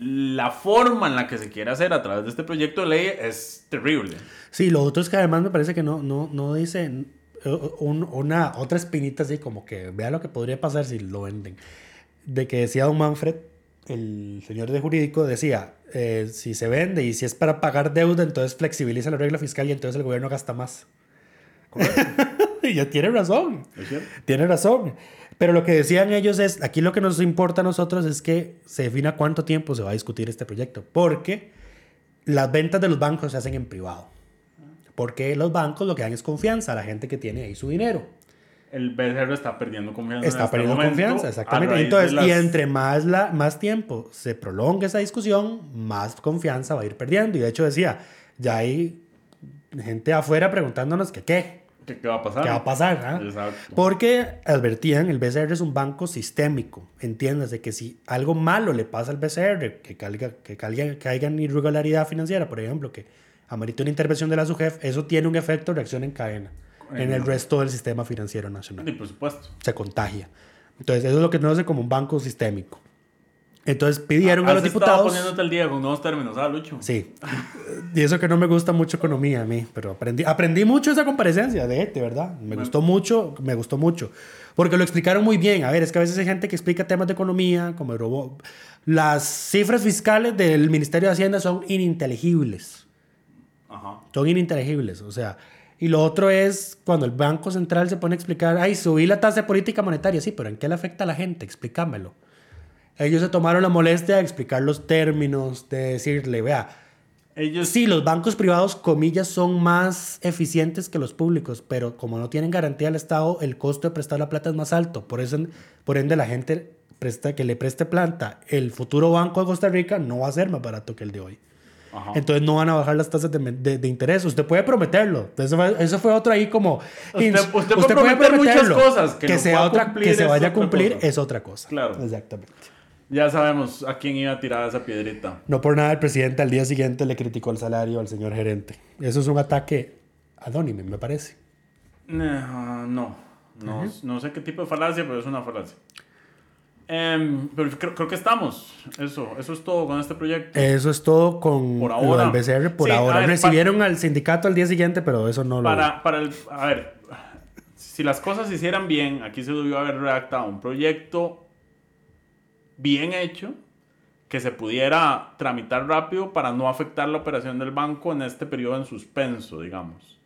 la forma en la que se quiere hacer a través de este proyecto de ley es terrible. Sí, lo otro es que además me parece que no, no, no dice un- una, otra espinita así como que vea lo que podría pasar si lo venden. De que decía don Manfred, el señor de jurídico, decía, eh, si se vende y si es para pagar deuda, entonces flexibiliza la regla fiscal y entonces el gobierno gasta más. (laughs) y ya tiene razón. Tiene razón. Pero lo que decían ellos es, aquí lo que nos importa a nosotros es que se defina cuánto tiempo se va a discutir este proyecto. Porque las ventas de los bancos se hacen en privado. Porque los bancos lo que dan es confianza a la gente que tiene ahí su dinero. El BCR está perdiendo confianza. Está este perdiendo momento confianza, exactamente. Entonces, y entre más, la, más tiempo se prolongue esa discusión, más confianza va a ir perdiendo. Y de hecho decía, ya hay gente afuera preguntándonos que qué, ¿Qué, qué va a pasar? ¿Qué va a pasar? ah? Porque advertían, el BCR es un banco sistémico. Entiéndase que si algo malo le pasa al BCR, que caiga, que caiga, caiga en irregularidad financiera, por ejemplo, que amerite una intervención de la SUGEF, eso tiene un efecto de reacción en cadena en el resto del sistema financiero nacional Sí, por supuesto. se contagia. Entonces, eso es lo que se conoce como un banco sistémico. Entonces, pidieron a los diputados. poniéndote el día con nuevos términos, ¿ah, Lucho? Sí. Y eso que no me gusta mucho economía a mí, pero aprendí, aprendí mucho esa comparecencia, de, de verdad. Me gustó mucho, me gustó mucho. Porque lo explicaron muy bien. A ver, es que a veces hay gente que explica temas de economía, como el robo. Las cifras fiscales del Ministerio de Hacienda son ininteligibles. Ajá. Son ininteligibles, o sea. Y lo otro es cuando el Banco Central se pone a explicar, ay, subí la tasa de política monetaria, sí, pero ¿en qué le afecta a la gente? Explícamelo. Ellos se tomaron la molestia de explicar los términos, de decirle, vea, Ellos sí, los bancos privados, comillas, son más eficientes que los públicos, pero como no tienen garantía del Estado, el costo de prestar la plata es más alto. Por, eso, por ende, la gente presta, que le preste planta, el futuro banco de Costa Rica no va a ser más barato que el de hoy. Ajá. Entonces no van a bajar las tasas de, de- de interés. Usted puede prometerlo. Eso fue, eso fue otro ahí como... Usted- usted puede prometer muchas cosas, que Que, lo sea otra, que se vaya a cumplir cosa. es otra cosa. Claro. Exactamente. Ya sabemos a quién iba a tirar esa piedrita. No por nada el presidente al día siguiente le criticó el salario al señor gerente. Eso es un ataque anónimo, me parece. No, no. No, no sé qué tipo de falacia, pero es una falacia. Em, pero creo, creo que estamos. Eso, eso es todo con este proyecto. Eso es todo con Por lo ahora. del BCR. Por Sí, ahora ver, recibieron al sindicato al día siguiente, pero eso no lo... Para, para el, a ver, si las cosas se hicieran bien, aquí se debió haber redactado un proyecto bien hecho que se pudiera tramitar rápido para no afectar la operación del banco en este periodo en suspenso, digamos.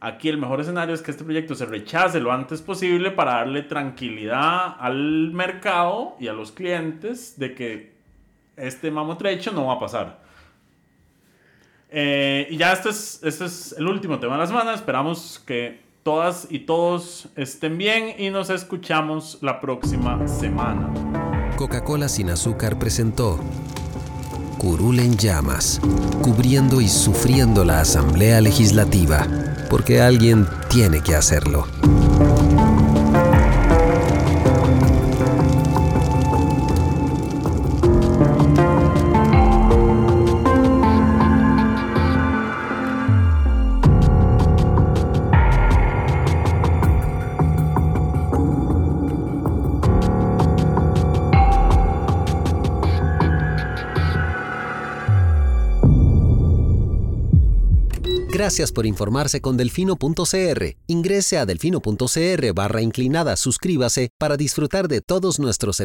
Aquí el mejor escenario es que este proyecto se rechace lo antes posible para darle tranquilidad al mercado y a los clientes de que este mamotrecho no va a pasar. Eh, y ya este es, este es el último tema de la semana. Esperamos que todas y todos estén bien y nos escuchamos la próxima semana. Coca-Cola sin azúcar presentó Curul en llamas, cubriendo y sufriendo la Asamblea Legislativa, porque alguien tiene que hacerlo. Gracias por informarse con delfino.cr. Ingrese a delfino.cr barra inclinada, suscríbase para disfrutar de todos nuestros servicios